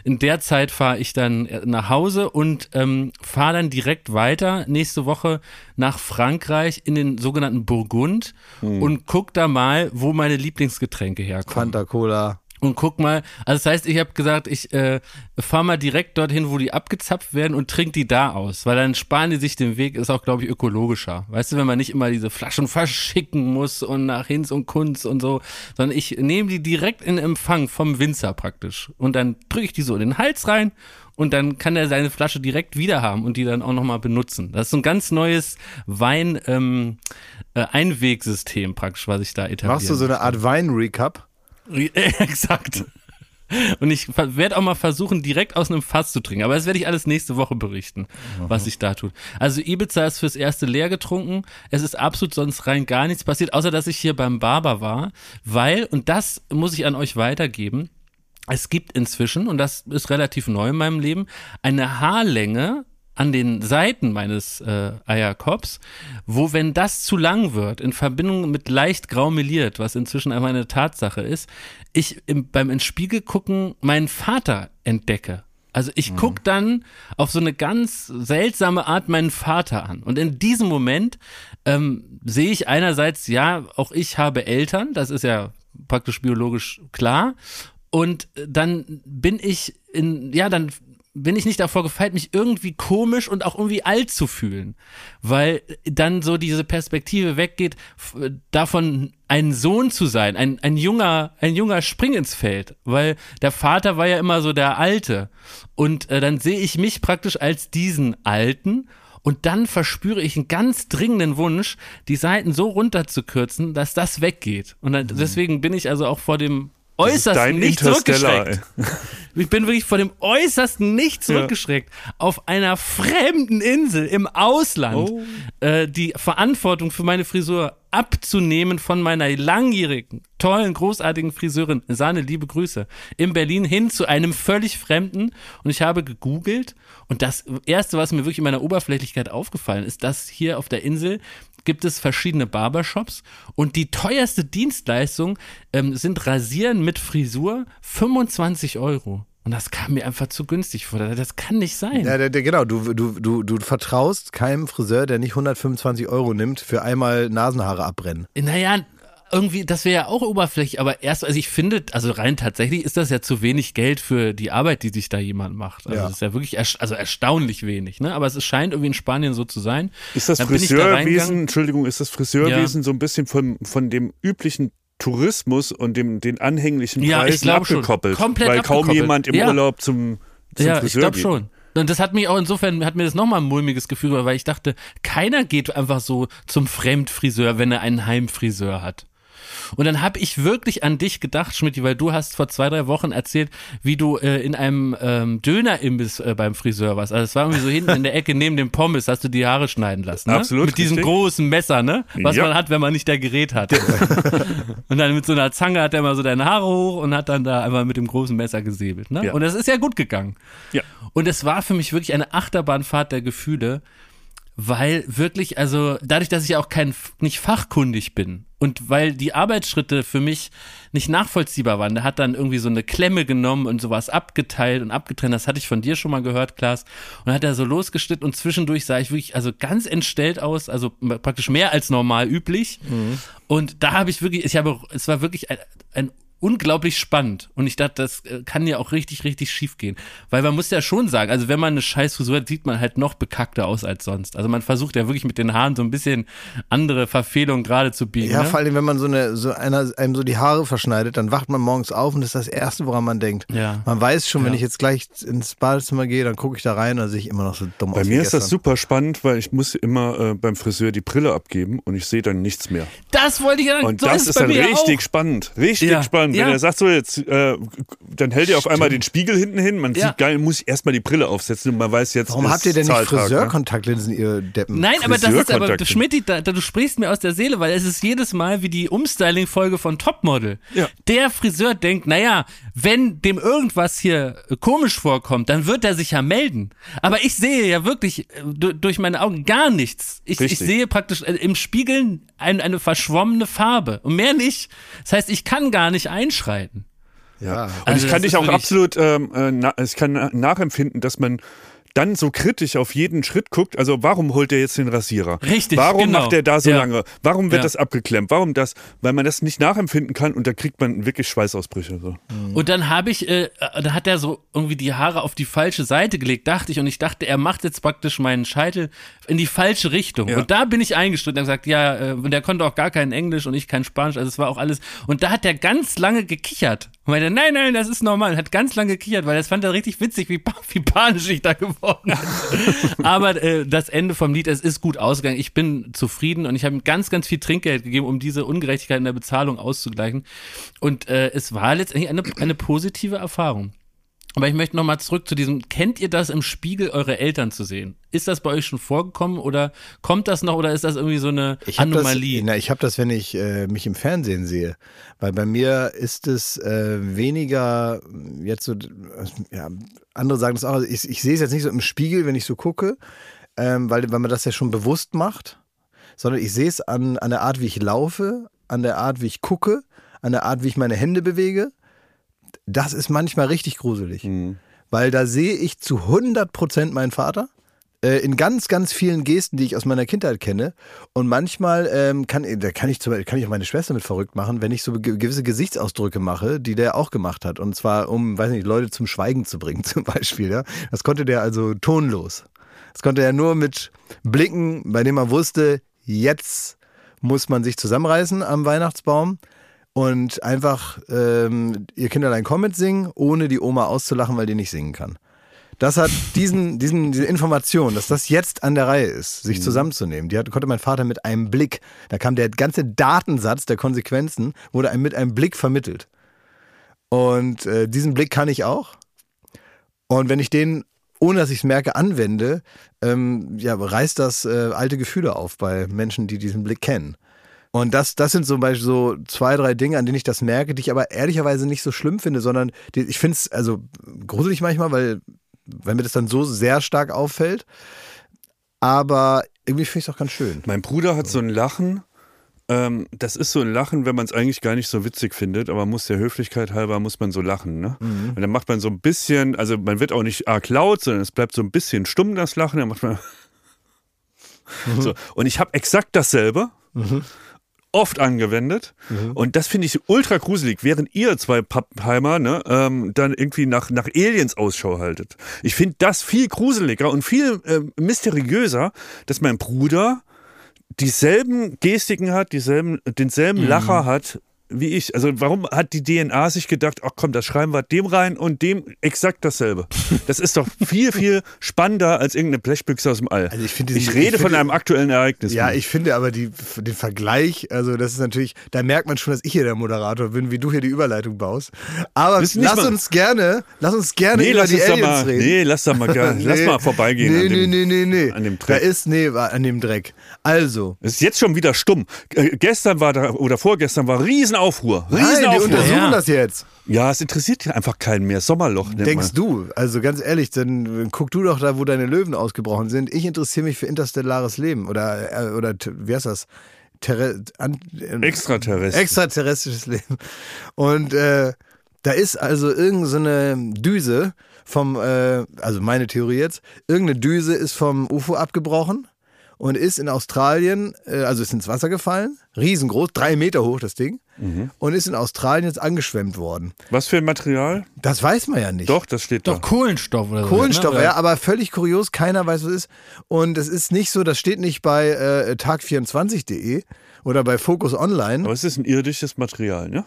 In der Zeit fahre ich dann äh, nach Hause und ähm, fahre dann direkt weiter nächste Woche nach Frankreich in den sogenannten Burgund und guck da mal, wo meine Lieblingsgetränke herkommen. Fanta Cola. Und guck mal, also das heißt, ich habe gesagt, ich äh, fahre mal direkt dorthin, wo die abgezapft werden und trink die da aus, weil dann sparen die sich den Weg, ist auch, glaube ich, ökologischer. Weißt du, wenn man nicht immer diese Flaschen verschicken muss und nach Hinz und Kunz und so, sondern ich nehme die direkt in Empfang vom Winzer praktisch. Und dann drücke ich die so in den Hals rein und dann kann er seine Flasche direkt wieder haben und die dann auch nochmal benutzen. Das ist so ein ganz neues Wein ähm, äh, Einwegsystem praktisch, was ich da etabliere. Machst du so eine Art Wein-Recap? Exakt. Und ich werde auch mal versuchen, direkt aus einem Fass zu trinken. Aber das werde ich alles nächste Woche berichten, was sich da tut. Also Ibiza ist fürs erste leer getrunken. Es ist absolut sonst rein gar nichts passiert, außer dass ich hier beim Barber war. Weil, und das muss ich an euch weitergeben, es gibt inzwischen, und das ist relativ neu in meinem Leben, eine Haarlänge an den Seiten meines äh, Eierkops, wo wenn das zu lang wird, in Verbindung mit leicht grau meliert, was inzwischen einmal eine Tatsache ist, ich im, beim ins Spiegel gucken meinen Vater entdecke. Also ich guck dann auf so eine ganz seltsame Art meinen Vater an. Und in diesem Moment ähm, sehe ich einerseits, ja, auch ich habe Eltern, das ist ja praktisch biologisch klar. Und dann bin ich in, ja, dann bin ich nicht davor gefeit, mich irgendwie komisch und auch irgendwie alt zu fühlen, weil dann so diese Perspektive weggeht, davon ein Sohn zu sein, ein, ein junger, ein junger Spring ins Feld, weil der Vater war ja immer so der Alte. Und äh, dann sehe ich mich praktisch als diesen Alten. Und dann verspüre ich einen ganz dringenden Wunsch, die Seiten so runterzukürzen, dass das weggeht. Und dann, deswegen bin ich also auch vor dem Äußerst nicht zurückgeschreckt. Ich bin wirklich vor dem äußersten nicht zurückgeschreckt. Auf einer fremden Insel im Ausland Oh. äh, die Verantwortung für meine Frisur abzunehmen von meiner langjährigen, tollen, großartigen Friseurin, Sahne, liebe Grüße, in Berlin hin zu einem völlig Fremden. Und ich habe gegoogelt und das Erste, was mir wirklich in meiner Oberflächlichkeit aufgefallen ist, dass hier auf der Insel gibt es verschiedene Barbershops und die teuerste Dienstleistung ähm, sind Rasieren mit Frisur 25 Euro. Und das kam mir einfach zu günstig vor. Das kann nicht sein. Ja, genau. Du, du, du, du vertraust keinem Friseur, der nicht 125 Euro nimmt, für einmal Nasenhaare abbrennen. Naja, irgendwie, das wäre ja auch oberflächlich, aber erst, also ich finde, also rein tatsächlich ist das ja zu wenig Geld für die Arbeit, die sich da jemand macht. Also Ja. das ist ja wirklich, erst- also erstaunlich wenig, ne? Aber es scheint irgendwie in Spanien so zu sein. Ist das Dann ich da Friseurwesen, reingegangen. Entschuldigung, ist das Friseurwesen so ein bisschen von, von dem üblichen Tourismus und dem, den anhänglichen Ja, ich Preisen glaub schon. abgekoppelt? Komplett weil kaum abgekoppelt. jemand im Ja. Urlaub zum, zum ja, ich Friseur glaube geht. schon. Und das hat mich auch insofern, hat mir das nochmal ein mulmiges Gefühl, weil ich dachte, keiner geht einfach so zum Fremdfriseur, wenn er einen Heimfriseur hat. Und dann habe ich wirklich an dich gedacht, Schmidt, weil du hast vor zwei, drei Wochen erzählt, wie du äh, in einem ähm, Dönerimbiss äh, beim Friseur warst. Also es war irgendwie so hinten in der Ecke neben dem Pommes, hast du die Haare schneiden lassen. Ne? Absolut, Mit diesem richtig. großen Messer, ne? Was Ja. man hat, wenn man nicht der Gerät hat. und dann mit so einer Zange hat er mal so deine Haare hoch und hat dann da einfach mit dem großen Messer gesäbelt. Ne? Ja. Und das ist ja gut gegangen. Ja. Und es war für mich wirklich eine Achterbahnfahrt der Gefühle, weil wirklich, also dadurch, dass ich auch kein, nicht fachkundig bin und weil die Arbeitsschritte für mich nicht nachvollziehbar waren, der hat dann irgendwie so eine Klemme genommen und sowas abgeteilt und abgetrennt, das hatte ich von dir schon mal gehört, Klaas, und dann hat er so losgeschnitten und zwischendurch sah ich wirklich, also ganz entstellt aus, also praktisch mehr als normal üblich. Und da habe ich wirklich, ich habe, es war wirklich ein, ein unglaublich spannend. Und ich dachte, das äh, kann ja auch richtig, richtig schief gehen. Weil man muss ja schon sagen, also wenn man eine scheiß Frisur hat, sieht man halt noch bekackter aus als sonst. Also man versucht ja wirklich mit den Haaren so ein bisschen andere Verfehlungen gerade zu biegen. Ja, ne? vor allem, wenn man so eine, so einer einem so die Haare verschneidet, dann wacht man morgens auf und das ist das Erste, woran man denkt. Ja. Man weiß schon, wenn Ja. ich jetzt gleich ins Badezimmer gehe, dann gucke ich da rein und dann sehe ich immer noch so dumm aus. Bei mir ist das super spannend, weil ich muss immer äh, beim Friseur die Brille abgeben und ich sehe dann nichts mehr. Das wollte ich ja Und so das ist bei dann richtig auch. spannend. Richtig Ja, spannend. Wenn ja. er sagt so jetzt, äh, dann hält er auf einmal den Spiegel hinten hin, man Ja. sieht geil, muss ich erstmal die Brille aufsetzen und man weiß jetzt. Warum habt ihr denn nicht ne? Friseurkontaktlinsen, ihr Deppen? Nein, aber das ist aber. Schmidti, da, da, du sprichst mir aus der Seele, weil es ist jedes Mal wie die Umstyling-Folge von Topmodel. Ja. Der Friseur denkt, naja, wenn dem irgendwas hier äh, komisch vorkommt, dann wird er sich ja melden. Aber ich sehe ja wirklich äh, du- durch meine Augen gar nichts. Ich, ich sehe praktisch äh, im Spiegeln ein, eine verschwommene Farbe und mehr nicht. Das heißt, ich kann gar nicht einschreiten. Ja. Und Also ich kann dich auch absolut, ähm, äh, na, ich kann na- nachempfinden, dass man dann so kritisch auf jeden Schritt guckt. Also warum holt er jetzt den Rasierer? Richtig, Warum genau. macht er da so Ja. lange? Warum wird Ja. das abgeklemmt? Warum das? Weil man das nicht nachempfinden kann und da kriegt man wirklich Schweißausbrüche. So. Und dann habe ich, äh, da hat er so irgendwie die Haare auf die falsche Seite gelegt, dachte ich. Und ich dachte, er macht jetzt praktisch meinen Scheitel in die falsche Richtung. Ja. Und da bin ich eingestritten. Er hat gesagt, ja, äh, und der konnte auch gar kein Englisch und ich kein Spanisch. Also es war auch alles. Und da hat er ganz lange gekichert. Und meinte, nein, nein, das ist normal. Und hat ganz lange gekichert, weil das fand er richtig witzig, wie, wie panisch ich da geworden bin. Aber äh, das Ende vom Lied, es ist gut ausgegangen. Ich bin zufrieden und ich habe ihm ganz, ganz viel Trinkgeld gegeben, um diese Ungerechtigkeit in der Bezahlung auszugleichen. Und äh, es war letztendlich eine, eine positive Erfahrung. Aber ich möchte nochmal zurück zu diesem, kennt ihr das im Spiegel, eure Eltern zu sehen? Ist das bei euch schon vorgekommen oder kommt das noch oder ist das irgendwie so eine Ich Anomalie? Das, na, ich habe das, wenn ich äh, mich im Fernsehen sehe. Weil bei mir ist es äh, weniger jetzt so, ja, andere sagen das auch, also ich, ich sehe es jetzt nicht so im Spiegel, wenn ich so gucke, ähm, weil, weil man das ja schon bewusst macht, sondern ich sehe es an, an der Art, wie ich laufe, an der Art, wie ich gucke, an der Art, wie ich meine Hände bewege. Das ist manchmal richtig gruselig. Weil da sehe ich zu 100 Prozent meinen Vater äh, in ganz, ganz vielen Gesten, die ich aus meiner Kindheit kenne. Und manchmal ähm, kann, da kann ich, zum kann ich auch meine Schwester mit verrückt machen, wenn ich so ge- gewisse Gesichtsausdrücke mache, die der auch gemacht hat. Und zwar, um, weiß nicht, Leute zum Schweigen zu bringen, zum Beispiel. Ja? Das konnte der also tonlos. Das konnte er nur mit Blicken, bei denen man wusste, jetzt muss man sich zusammenreißen am Weihnachtsbaum und einfach ähm, ihr Kinderlein mit singen, ohne die Oma auszulachen, weil die nicht singen kann. Das hat diesen, diesen, diese Information, dass das jetzt an der Reihe ist, sich zusammenzunehmen. Die hat, konnte mein Vater mit einem Blick, da kam der ganze Datensatz der Konsequenzen, wurde einem mit einem Blick vermittelt. Und äh, diesen Blick kann ich auch. Und wenn ich den, ohne dass ich es merke, anwende, ähm, ja, reißt das äh, alte Gefühle auf bei Menschen, die diesen Blick kennen. Und das, das sind zum Beispiel so zwei, drei Dinge, an denen ich das merke, die ich aber ehrlicherweise nicht so schlimm finde, sondern die, ich finde es also gruselig manchmal, weil, weil mir das dann so sehr stark auffällt. Aber irgendwie finde ich es auch ganz schön. Mein Bruder hat so ein Lachen. Ähm, das ist so ein Lachen, wenn man es eigentlich gar nicht so witzig findet, aber muss der Höflichkeit halber, muss man so lachen. Ne? Und dann macht man so ein bisschen, also man wird auch nicht arg laut, sondern es bleibt so ein bisschen stumm, das Lachen. Dann macht man so. Und ich habe exakt dasselbe. Oft angewendet. Und das finde ich ultra gruselig, während ihr zwei Pappheimer ne, ähm, dann irgendwie nach, nach Aliens Ausschau haltet. Ich finde das viel gruseliger und viel äh, mysteriöser, dass mein Bruder dieselben Gestiken hat, dieselben, denselben Lacher hat wie ich. Also warum hat die DNA sich gedacht, ach komm, das schreiben wir dem rein und dem exakt dasselbe. Das ist doch viel, viel spannender als irgendeine Blechbüchse aus dem All. Also ich finde ich diesen- rede ich von einem aktuellen Ereignis. Ja, ich finde aber die, den Vergleich, also das ist natürlich, da merkt man schon, dass ich hier der Moderator bin, wie du hier die Überleitung baust. Aber lass mal- uns gerne, lass uns gerne nee, über lass die da Aliens mal, reden. nee, lass da mal, lass Nee. mal vorbeigehen Nee, an dem, nee, nee, nee, nee. an dem Da Dreck. ist, nee, an dem Dreck. Also, Es ist jetzt schon wieder stumm. Äh, gestern war da, oder vorgestern war Riesenaufruhr. nein, die Riesenaufruhr. untersuchen Ja. das jetzt. Ja, es interessiert einfach keinen mehr. Sommerloch nennt Denkst man. du? Also ganz ehrlich, dann guck du doch da, wo deine Löwen ausgebrochen sind. Ich interessiere mich für interstellares Leben oder, äh, oder wie heißt das? Terre, an, äh, Extraterrestri. extraterrestrisches Leben. Und äh, da ist also irgendeine so eine Düse vom, äh, also meine Theorie jetzt, irgendeine Düse ist vom UFO abgebrochen und ist in Australien, äh, also ist ins Wasser gefallen, riesengroß, drei Meter hoch das Ding, und ist in Australien jetzt angeschwemmt worden. Was für ein Material? Das weiß man ja nicht. Doch, das steht Doch da. Kohlenstoff oder so. Kohlenstoff, ne? ja, aber völlig kurios, keiner weiß, was es ist. Und es ist nicht so, das steht nicht bei äh, tag24.de oder bei Focus Online. Aber es ist ein irdisches Material, ne?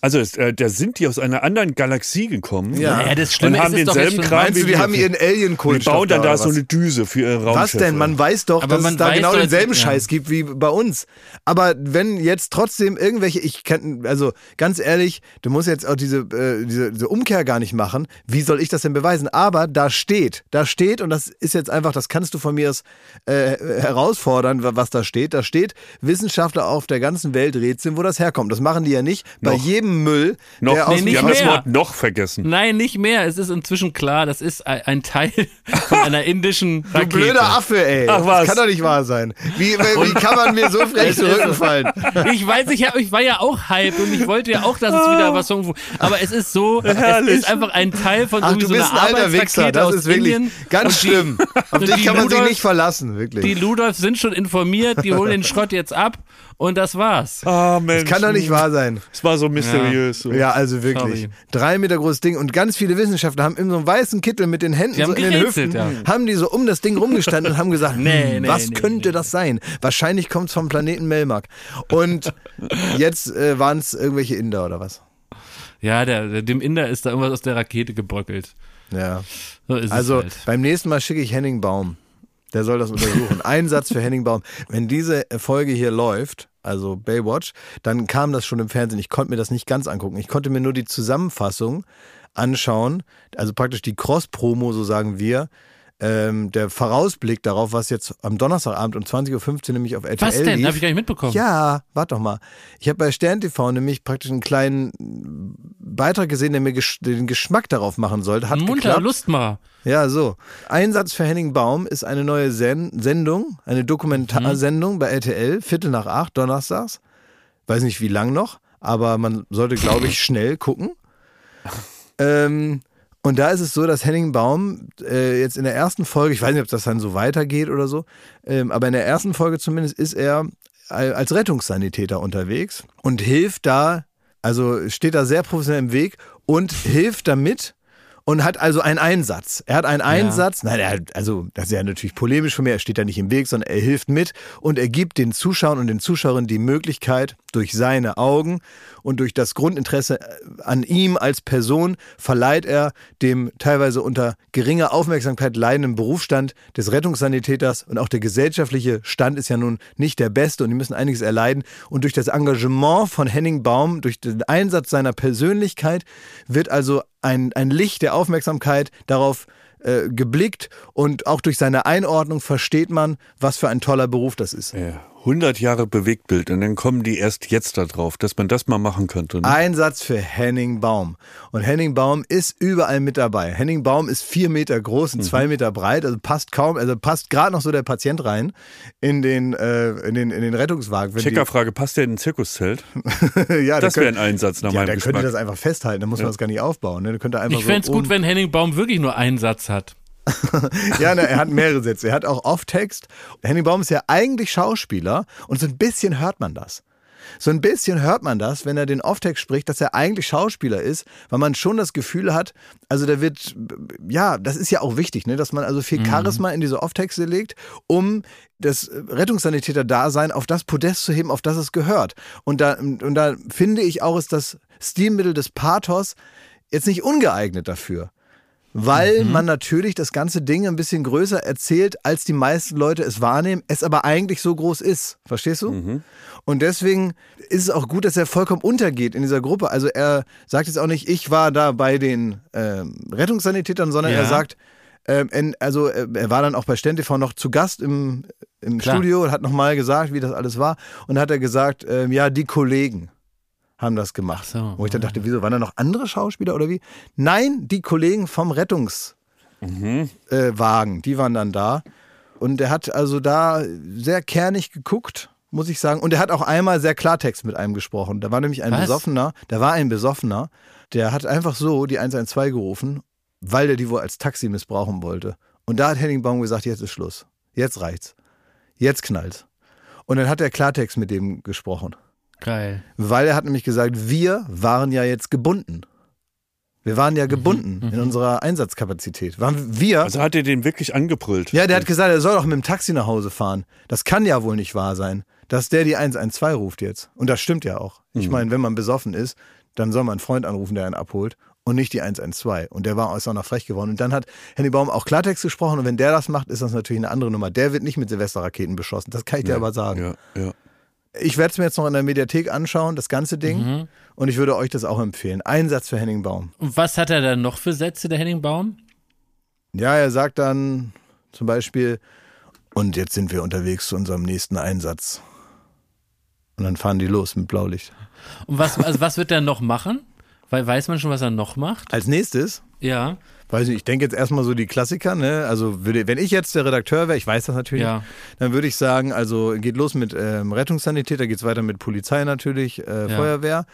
Also äh, da sind die aus einer anderen Galaxie gekommen. Ja. Naja, das Schlimme und haben ist denselben Kram Meinst du, wie die wir. haben ihren Die Alien-Kohlenstoff bauen dann da, so was? eine Düse für ihre Was Raumschiffe. denn? Man weiß doch, Aber dass man es da genau doch, denselben ja. Scheiß gibt wie bei uns. Aber wenn jetzt trotzdem irgendwelche, ich kann, also ganz ehrlich, du musst jetzt auch diese, äh, diese, diese Umkehr gar nicht machen. Wie soll ich das denn beweisen? Aber da steht, da steht, und das ist jetzt einfach, das kannst du von mir aus äh, herausfordern, wa- was da steht. Da steht, Wissenschaftler auf der ganzen Welt rätseln, wo das herkommt. Das machen die ja nicht bei Noch. jedem Müll, noch, der aus Nee, nicht die haben das mehr. Wort noch vergessen. Nein, nicht mehr. Es ist inzwischen klar, das ist ein Teil von einer indischen Du Rakete. blöder Affe, ey. Ach, was? Das kann doch nicht wahr sein. Wie, wie kann man mir so frech Es zu ist- Rücken fallen? Ich weiß, ich, hab, ich war ja auch hype und ich wollte ja auch, dass es wieder was irgendwo. Aber es ist so, es Herrlich. ist einfach ein Teil von Ach, irgendwie du so bist einer ein alter Wichser. Arbeitsrakete Das aus ist wirklich Indien. ganz die- schlimm. Auf und dich die kann man sich Ludolf- nicht verlassen, wirklich. Die Ludolfs sind schon informiert, die holen den Schrott jetzt ab und das war's. Ah, Mensch. das kann doch nicht wahr sein. Es war so mysteriös. So. Ja, also wirklich. Sorry. Drei Meter großes Ding und ganz viele Wissenschaftler haben in so einem weißen Kittel mit den Händen so in den Hüften, ja. haben die so um das Ding rumgestanden und haben gesagt, Nee, hm, nee, was nee, könnte nee. das sein? Wahrscheinlich kommt es vom Planeten Melmark. Und jetzt äh, waren es irgendwelche Inder oder was? Ja, der, der, dem Inder ist da irgendwas aus der Rakete gebröckelt. Ja. So ist Also es halt. beim nächsten Mal schicke ich Henning Baum. Der soll das untersuchen. Ein Satz für Henning Baum. Wenn diese Folge hier läuft, also Baywatch, dann kam das schon im Fernsehen. Ich konnte mir das nicht ganz angucken. Ich konnte mir nur die Zusammenfassung anschauen. Also praktisch die Cross-Promo, so sagen wir. Ähm, der Vorausblick darauf, was jetzt am Donnerstagabend um 20.15 Uhr nämlich auf RTL Was denn? lief. Habe ich gar nicht mitbekommen. Ja, warte doch mal. Ich habe bei Stern TV nämlich praktisch einen kleinen Beitrag gesehen, der mir gesch den Geschmack darauf machen sollte. Hat Munter, geklappt. Lustmacher. Ja, so. Einsatz für Henning Baum ist eine neue Sen Sendung, eine Dokumentarsendung bei RTL, Viertel nach acht, donnerstags. Weiß nicht wie lang noch, aber man sollte, glaube ich, schnell gucken. Ähm, und da ist es so, dass Henning Baum äh, jetzt in der ersten Folge, ich weiß nicht, ob das dann so weitergeht oder so, ähm, aber in der ersten Folge zumindest ist er al- als Rettungssanitäter unterwegs und hilft da, also steht da sehr professionell im Weg und hilft damit und hat also einen Einsatz. Er hat einen Einsatz, nein, er hat, also das ist ja natürlich polemisch von mir, er steht da nicht im Weg, sondern er hilft mit. Und er gibt den Zuschauern und den Zuschauerinnen die Möglichkeit, durch seine Augen und durch das Grundinteresse äh, an ihm als Person verleiht er dem teilweise unter geringer Aufmerksamkeit leidenden Berufsstand des Rettungssanitäters. Und auch der gesellschaftliche Stand ist ja nun nicht der beste und die müssen einiges erleiden. Und durch das Engagement von Henning Baum, durch den Einsatz seiner Persönlichkeit wird also ein, ein Licht der Aufmerksamkeit darauf äh, geblickt und auch durch seine Einordnung versteht man, was für ein toller Beruf das ist. Ja, 100 Jahre Bewegtbild und dann kommen die erst jetzt da drauf, dass man das mal machen könnte. Ne? Einsatz für Henning Baum. Und Henning Baum ist überall mit dabei. Henning Baum ist vier Meter groß und zwei Meter breit, also passt kaum, also passt gerade noch so der Patient rein in den, äh, in den, in den Rettungswagen. Wenn die- Checkerfrage, passt der in ein Zirkuszelt? ja, Das wäre ein Einsatz nach Ja, meinem könnte Geschmack. das einfach festhalten, dann muss man das gar nicht aufbauen. Ne? Könnte einfach Ich so fände es gut, wenn Henning Baum wirklich nur einen Satz hat. Ja, ne, er hat mehrere Sätze. Er hat auch Off-Text. Henning Baum ist ja eigentlich Schauspieler und so ein bisschen hört man das. So ein bisschen hört man das, wenn er den Off-Text spricht, dass er eigentlich Schauspieler ist, weil man schon das Gefühl hat, also der wird, ja, das ist ja auch wichtig, ne, dass man also viel Charisma in diese Off-Texte legt, um das Rettungssanitäter-Dasein auf das Podest zu heben, auf das es gehört. Und da, und da finde ich auch, ist das Stilmittel des Pathos jetzt nicht ungeeignet dafür. Weil man natürlich das ganze Ding ein bisschen größer erzählt, als die meisten Leute es wahrnehmen, es aber eigentlich so groß ist. Verstehst du? Und deswegen ist es auch gut, dass er vollkommen untergeht in dieser Gruppe. Also er sagt jetzt auch nicht, ich war da bei den ähm, Rettungssanitätern, sondern Ja. er sagt, ähm, also äh, er war dann auch bei SternTV noch zu Gast im, im Klar. Studio und hat nochmal gesagt, wie das alles war. Und hat er gesagt, ähm, ja, die Kollegen haben das gemacht. Ach so. Wo ich dann dachte, wieso, waren da noch andere Schauspieler oder wie? Nein, die Kollegen vom Rettungswagen, äh, Wagen, die waren dann da. Und er hat also da sehr kernig geguckt, muss ich sagen. Und er hat auch einmal sehr Klartext mit einem gesprochen. Da war nämlich ein Was? Besoffener, da war ein Besoffener, der hat einfach so die 112 gerufen, weil der die wohl als Taxi missbrauchen wollte. Und da hat Henning Baum gesagt, jetzt ist Schluss. Jetzt reicht's. Jetzt knallt's. Und dann hat er Klartext mit dem gesprochen. Geil. Weil er hat nämlich gesagt, wir waren ja jetzt gebunden. Wir waren Mhm, ja gebunden in unserer Einsatzkapazität. Waren wir. Also hat er den wirklich angebrüllt. ja, der hat gesagt, er soll doch mit dem Taxi nach Hause fahren. Das kann ja wohl nicht wahr sein, dass der die 112 ruft jetzt. Und das stimmt ja auch. Mhm. Ich meine, wenn man besoffen ist, dann soll man einen Freund anrufen, der einen abholt und nicht die 112. Und der war ist auch noch frech geworden. Und dann hat Henny Baum auch Klartext gesprochen. Und wenn der das macht, ist das natürlich eine andere Nummer. Der wird nicht mit Silvesterraketen beschossen. Das kann ich dir aber sagen. Ja, ja. Ich werde es mir jetzt noch in der Mediathek anschauen, das ganze Ding. Mhm. Und ich würde euch das auch empfehlen. Einsatz für Henning Baum. Und was hat er dann noch für Sätze, der Henning Baum? Ja, er sagt dann zum Beispiel, und jetzt sind wir unterwegs zu unserem nächsten Einsatz. Und dann fahren die los mit Blaulicht. Und was, also was wird er noch machen? Weil weiß man schon, was er noch macht? Als nächstes, Ja. Weiß nicht, ich denke jetzt erstmal so die Klassiker, ne? Also würde, wenn ich jetzt der Redakteur wäre, ich weiß das natürlich, Ja. dann würde ich sagen, also geht los mit ähm, Rettungssanitäter, geht's weiter mit Polizei natürlich, äh, Ja. Feuerwehr.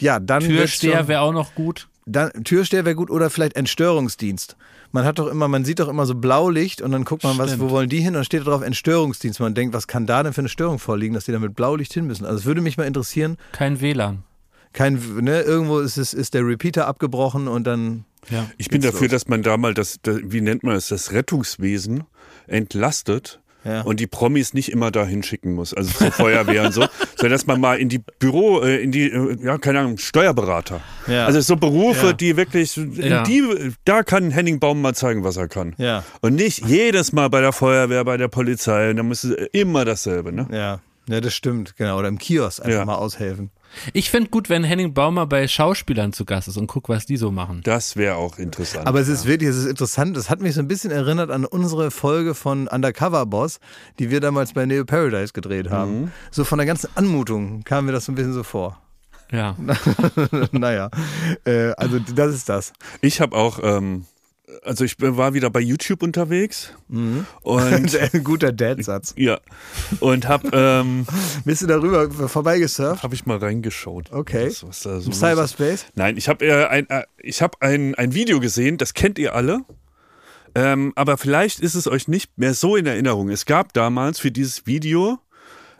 Ja, dann Türsteher wäre auch noch gut. dann, Türsteher wäre gut oder vielleicht Entstörungsdienst. Man hat doch immer, man sieht doch immer so Blaulicht und dann guckt man, was, wo wollen die hin? Und dann steht da drauf Entstörungsdienst. Man denkt, was kann da denn für eine Störung vorliegen, dass die da mit Blaulicht hin müssen? Also es würde mich mal interessieren. Kein WLAN. Kein, ne, irgendwo ist, es, ist der Repeater abgebrochen und dann. Ja. Ich bin dafür, los. dass man da mal das, das, wie nennt man es, das Rettungswesen entlastet Ja. und die Promis nicht immer da hinschicken muss, also zur Feuerwehr und so, sondern dass man mal in die Büro, äh, in die, äh, ja, keine Ahnung, Steuerberater. Ja. Also so Berufe, Ja. die wirklich, die, da kann Henning Baum mal zeigen, was er kann. Und nicht jedes Mal bei der Feuerwehr, bei der Polizei, da muss es immer dasselbe, ne? Ja. Ja, das stimmt, genau. Oder im Kiosk einfach mal aushelfen. Ich fände gut, wenn Henning Baumer bei Schauspielern zu Gast ist und guck, was die so machen. Das wäre auch interessant. Aber es ist wirklich, es ist interessant. Das hat mich so ein bisschen erinnert an unsere Folge von Undercover Boss, die wir damals bei Neo Paradise gedreht haben. Mhm. So von der ganzen Anmutung kam mir das so ein bisschen so vor. Ja. naja, äh, also das ist das. ich habe auch, ähm, also ich war wieder bei YouTube unterwegs Mhm. und ein guter Dad-Satz. ja und habe ähm, Bist du darüber vorbeigesurft? habe ich mal reingeschaut. Okay. Was, was da so Im. Cyberspace? Nein, ich habe äh, ein, äh, ich hab ein, ein Video gesehen, das kennt ihr alle. Ähm, aber vielleicht ist es euch nicht mehr so in Erinnerung. Es gab damals für dieses Video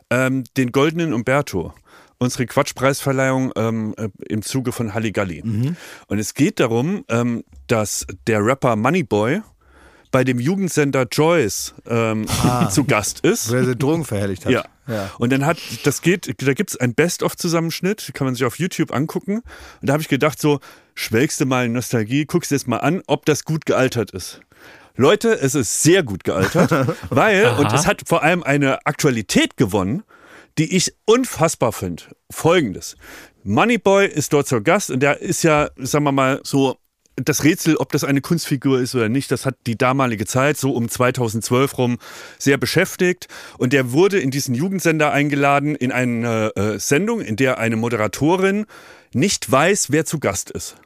ähm, den goldenen Umberto, unsere Quatschpreisverleihung ähm, äh, im Zuge von Halligalli. Und es geht darum, ähm, dass der Rapper Moneyboy bei dem Jugendsender Joyce ähm, zu Gast ist. Wo er sie Drogen verherrlicht hat. Ja. ja. Und dann hat, das geht, da gibt's ein Best-of-Zusammenschnitt, kann man sich auf YouTube angucken. Und da habe ich gedacht, so, schwelgst du mal in Nostalgie, guckst dir jetzt mal an, ob das gut gealtert ist. Leute, es ist sehr gut gealtert, weil, und es hat vor allem eine Aktualität gewonnen, die ich unfassbar finde. Folgendes. Moneyboy ist dort zur Gast und der ist ja, sagen wir mal, so das Rätsel, ob das eine Kunstfigur ist oder nicht, das hat die damalige Zeit so um 2012 rum sehr beschäftigt. Und der wurde in diesen Jugendsender eingeladen in eine äh, Sendung, in der eine Moderatorin nicht weiß, wer zu Gast ist.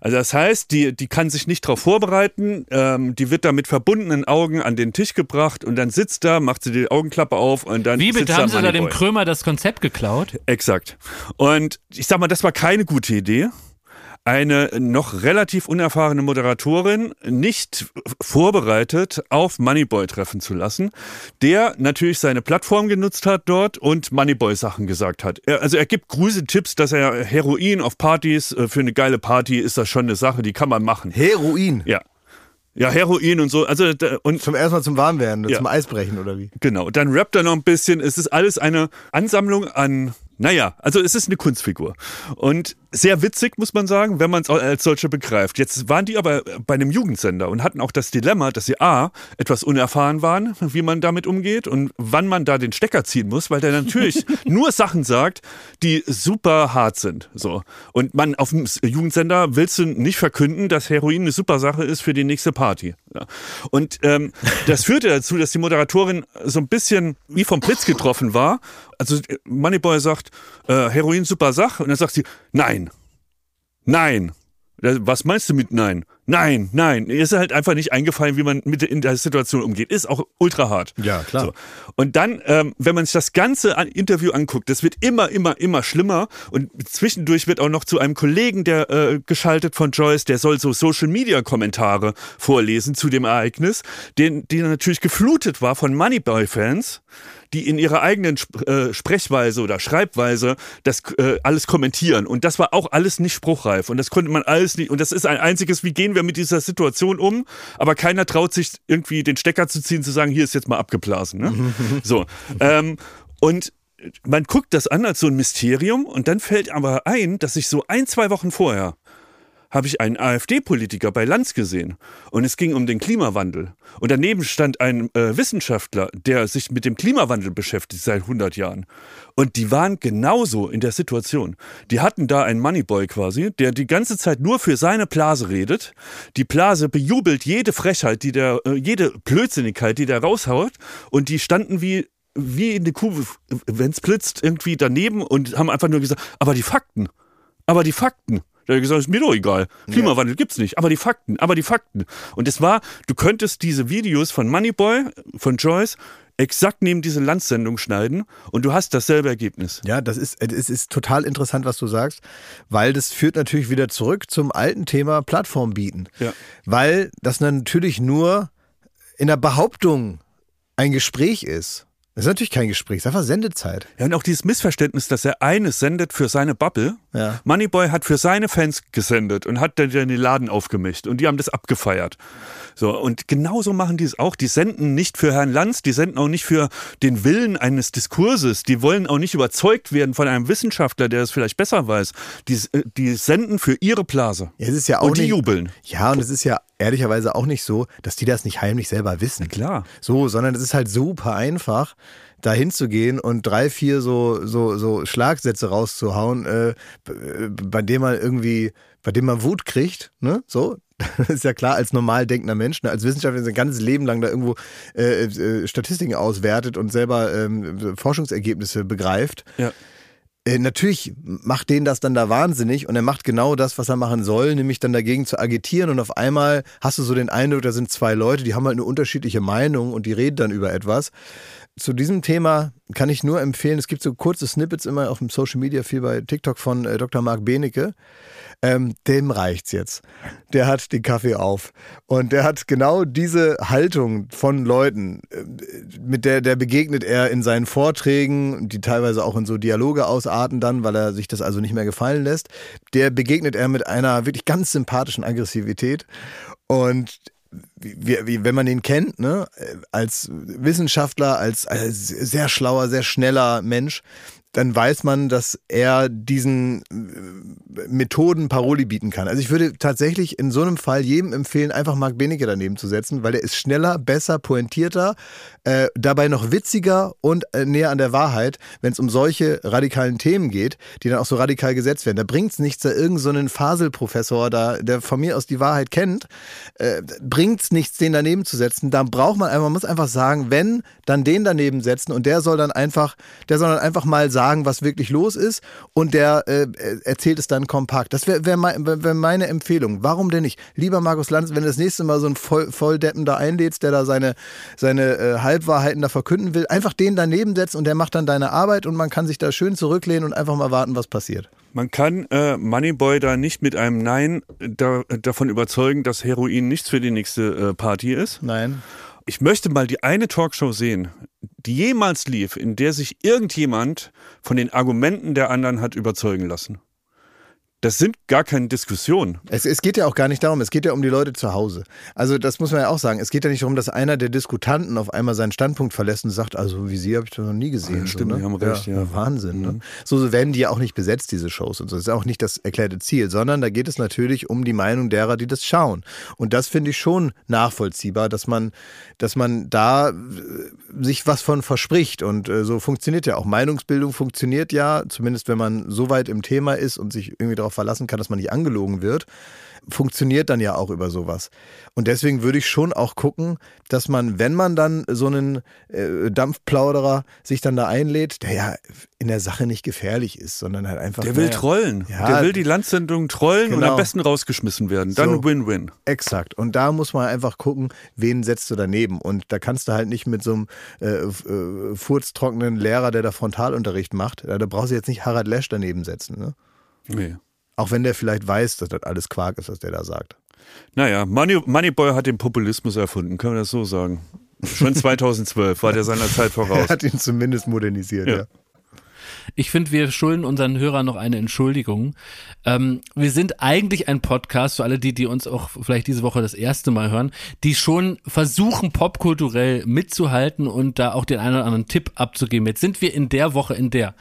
Also das heißt, die, die kann sich nicht darauf vorbereiten, ähm, die wird da mit verbundenen Augen an den Tisch gebracht und dann sitzt da, macht sie die Augenklappe auf und dann Wie bitte haben sie da dem. Krömer das Konzept geklaut? Exakt. Und ich sag mal, das war keine gute Idee. Eine noch relativ unerfahrene Moderatorin nicht vorbereitet auf Moneyboy treffen zu lassen, der natürlich seine Plattform genutzt hat dort und Moneyboy-Sachen gesagt hat. Er, also er gibt Grüße-Tipps, dass er Heroin auf Partys, äh, für eine geile Party ist das schon eine Sache, die kann man machen. Heroin. Ja. Ja, Heroin und so. Also und Zum ersten Mal zum Warmwerden, Ja. zum Eisbrechen oder wie? Genau, dann rappt er noch ein bisschen. Es ist alles eine Ansammlung an, naja, also es ist eine Kunstfigur. Und sehr witzig, muss man sagen, wenn man es als solche begreift. Jetzt waren die aber bei einem Jugendsender und hatten auch das Dilemma, dass sie A, etwas unerfahren waren, wie man damit umgeht und wann man da den Stecker ziehen muss, weil der natürlich nur Sachen sagt, die super hart sind. So. Und man auf dem Jugendsender willst du nicht verkünden, dass Heroin eine super Sache ist für die nächste Party. Ja. Und ähm, das führte dazu, dass die Moderatorin so ein bisschen wie vom Blitz getroffen war. Also äh, Moneyboy sagt, äh, Heroin super Sache. Und dann sagt sie, nein, nein. Was meinst du mit nein? Nein, nein. Ist halt einfach nicht eingefallen, wie man mit in der Situation umgeht. Ist auch ultra hart. Ja, klar. So. Und dann, ähm, wenn man sich das ganze an Interview anguckt, das wird immer, immer, immer schlimmer. Und zwischendurch wird auch noch zu einem Kollegen, der äh, geschaltet von Joyce, der soll so Social Media Kommentare vorlesen zu dem Ereignis, den, die natürlich geflutet war von Moneyboy-Fans, die in ihrer eigenen äh, Sprechweise oder Schreibweise das äh, alles kommentieren. Und das war auch alles nicht spruchreif. Und das konnte man alles nicht. Und das ist ein einziges, wie gehen wir mit dieser Situation um? Aber keiner traut sich irgendwie den Stecker zu ziehen, zu sagen, hier ist jetzt mal abgeblasen. Ne? so. Ähm, und man guckt das an als so ein Mysterium und dann fällt aber ein, dass ich so ein, zwei Wochen vorher habe ich einen AfD-Politiker bei Lanz gesehen und es ging um den Klimawandel. Und daneben stand ein äh, Wissenschaftler, der sich mit dem Klimawandel beschäftigt seit 100 Jahren. Und die waren genauso in der Situation. Die hatten da einen Moneyboy quasi, der die ganze Zeit nur für seine Blase redet. Die Blase bejubelt jede Frechheit, die der, äh, jede Blödsinnigkeit, die der raushaut. Und die standen wie wie eine Kuh, wenn es blitzt, irgendwie daneben und haben einfach nur gesagt, aber die Fakten, aber die Fakten. Da hat er gesagt, ist mir doch egal. Klimawandel gibt's nicht, aber die Fakten, aber die Fakten. Und es war, du könntest diese Videos von Moneyboy, von Joyce, exakt neben diese Landsendung schneiden und du hast dasselbe Ergebnis. Ja, das ist, es ist total interessant, was du sagst, weil das führt natürlich wieder zurück zum alten Thema Plattform bieten. Ja. Weil das natürlich nur in der Behauptung ein Gespräch ist. Das ist natürlich kein Gespräch, das ist einfach Sendezeit. Ja, und auch dieses Missverständnis, dass er eines sendet für seine Bubble. Ja. Moneyboy hat für seine Fans gesendet und hat dann den Laden aufgemischt und die haben das abgefeiert. So, und genauso machen die es auch. Die senden nicht für Herrn Lanz, die senden auch nicht für den Willen eines Diskurses. Die wollen auch nicht überzeugt werden von einem Wissenschaftler, der es vielleicht besser weiß. Die, äh, die senden für ihre Blase. Ja, es ist ja auch Und die nicht, jubeln. Ja, und es ist ja ehrlicherweise auch nicht so, dass die das nicht heimlich selber wissen. Klar. So, sondern es ist halt super einfach, da hinzugehen und drei, vier so, so, so Schlagsätze rauszuhauen, äh, bei dem man irgendwie, bei dem man Wut kriegt, ne? So. Das ist ja klar, als normal denkender Mensch, ne? als Wissenschaftler sein ganzes Leben lang da irgendwo äh, äh, Statistiken auswertet und selber ähm, Forschungsergebnisse begreift. Ja. Äh, natürlich macht den das dann da wahnsinnig und er macht genau das, was er machen soll, nämlich dann dagegen zu agitieren und auf einmal hast du so den Eindruck, da sind zwei Leute, die haben halt eine unterschiedliche Meinung und die reden dann über etwas. Zu diesem Thema kann ich nur empfehlen, es gibt so kurze Snippets immer auf dem Social Media, viel bei TikTok von äh, Dr. Marc Benecke. Ähm, dem reicht's jetzt. Der hat den Kaffee auf. Und der hat genau diese Haltung von Leuten, äh, mit der, der begegnet er in seinen Vorträgen, die teilweise auch in so Dialoge ausarten dann, weil er sich das also nicht mehr gefallen lässt. Der begegnet er mit einer wirklich ganz sympathischen Aggressivität. Und wie, wie, wenn man ihn kennt, ne, als Wissenschaftler, als, als sehr schlauer, sehr schneller Mensch, dann weiß man, dass er diesen äh, Methoden Paroli bieten kann. Also ich würde tatsächlich in so einem Fall jedem empfehlen, einfach Marc Benecke daneben zu setzen, weil er ist schneller, besser, pointierter, äh, dabei noch witziger und äh, näher an der Wahrheit, wenn es um solche radikalen Themen geht, die dann auch so radikal gesetzt werden. Da bringt es nichts, da irgendeinen so Faselprofessor da, der von mir aus die Wahrheit kennt, äh, bringt es nichts, den daneben zu setzen. Da braucht man einfach, man muss einfach sagen, wenn, dann den daneben setzen und der soll dann einfach, der soll dann einfach mal sagen, fragen, was wirklich los ist und der äh, erzählt es dann kompakt. Das wäre wär mein, wär meine Empfehlung. Warum denn nicht? Lieber Markus Lanz, wenn du das nächste Mal so einen Voll Volldeppen da einlädst, der da seine, seine äh, Halbwahrheiten da verkünden will, einfach den daneben setzen und der macht dann deine Arbeit und man kann sich da schön zurücklehnen und einfach mal warten, was passiert. Man kann äh, Moneyboy da nicht mit einem Nein da, davon überzeugen, dass Heroin nichts für die nächste äh, Party ist. Nein. Ich möchte mal die eine Talkshow sehen, die jemals lief, in der sich irgendjemand von den Argumenten der anderen hat überzeugen lassen. Das sind gar keine Diskussionen. Es, es geht ja auch gar nicht darum, es geht ja um die Leute zu Hause. Also das muss man ja auch sagen. Es geht ja nicht darum, dass einer der Diskutanten auf einmal seinen Standpunkt verlässt und sagt, also wie Sie habe ich das noch nie gesehen. Ja, stimmt, so, ne? die haben recht, ja. Wahnsinn. Ne? So, so werden die ja auch nicht besetzt, diese Shows und so. Das ist auch nicht das erklärte Ziel, sondern da geht es natürlich um die Meinung derer, die das schauen. Und das finde ich schon nachvollziehbar, dass man, dass man da äh, sich was von verspricht. Und äh, so funktioniert ja auch. Meinungsbildung funktioniert ja, zumindest wenn man so weit im Thema ist und sich irgendwie darauf verlassen kann, dass man nicht angelogen wird, funktioniert dann ja auch über sowas. Und deswegen würde ich schon auch gucken, dass man, wenn man dann so einen äh, Dampfplauderer sich dann da einlädt, der ja in der Sache nicht gefährlich ist, sondern halt einfach. Der will naja, trollen. Ja, der will die Landsendung trollen und Genau. am besten rausgeschmissen werden. Dann So. Win-Win. Exakt. Und da muss man einfach gucken, wen setzt du daneben. Und da kannst du halt nicht mit so einem äh, äh, furztrockenen Lehrer, der da Frontalunterricht macht, da, da brauchst du jetzt nicht Harald Lesch daneben setzen. Ne? Nee. Auch wenn der vielleicht weiß, dass das alles Quark ist, was der da sagt. Naja, Money, Moneyboy hat den Populismus erfunden, können wir das so sagen. Schon 2012 war der seiner Zeit Er voraus. hat ihn zumindest modernisiert. Ja. Ja. Ich finde, wir schulden unseren Hörern noch eine Entschuldigung. Ähm, wir sind eigentlich ein Podcast, für alle die, die uns auch vielleicht diese Woche das erste Mal hören, die schon versuchen, popkulturell mitzuhalten und da auch den einen oder anderen Tipp abzugeben. Jetzt sind wir in der Woche, in der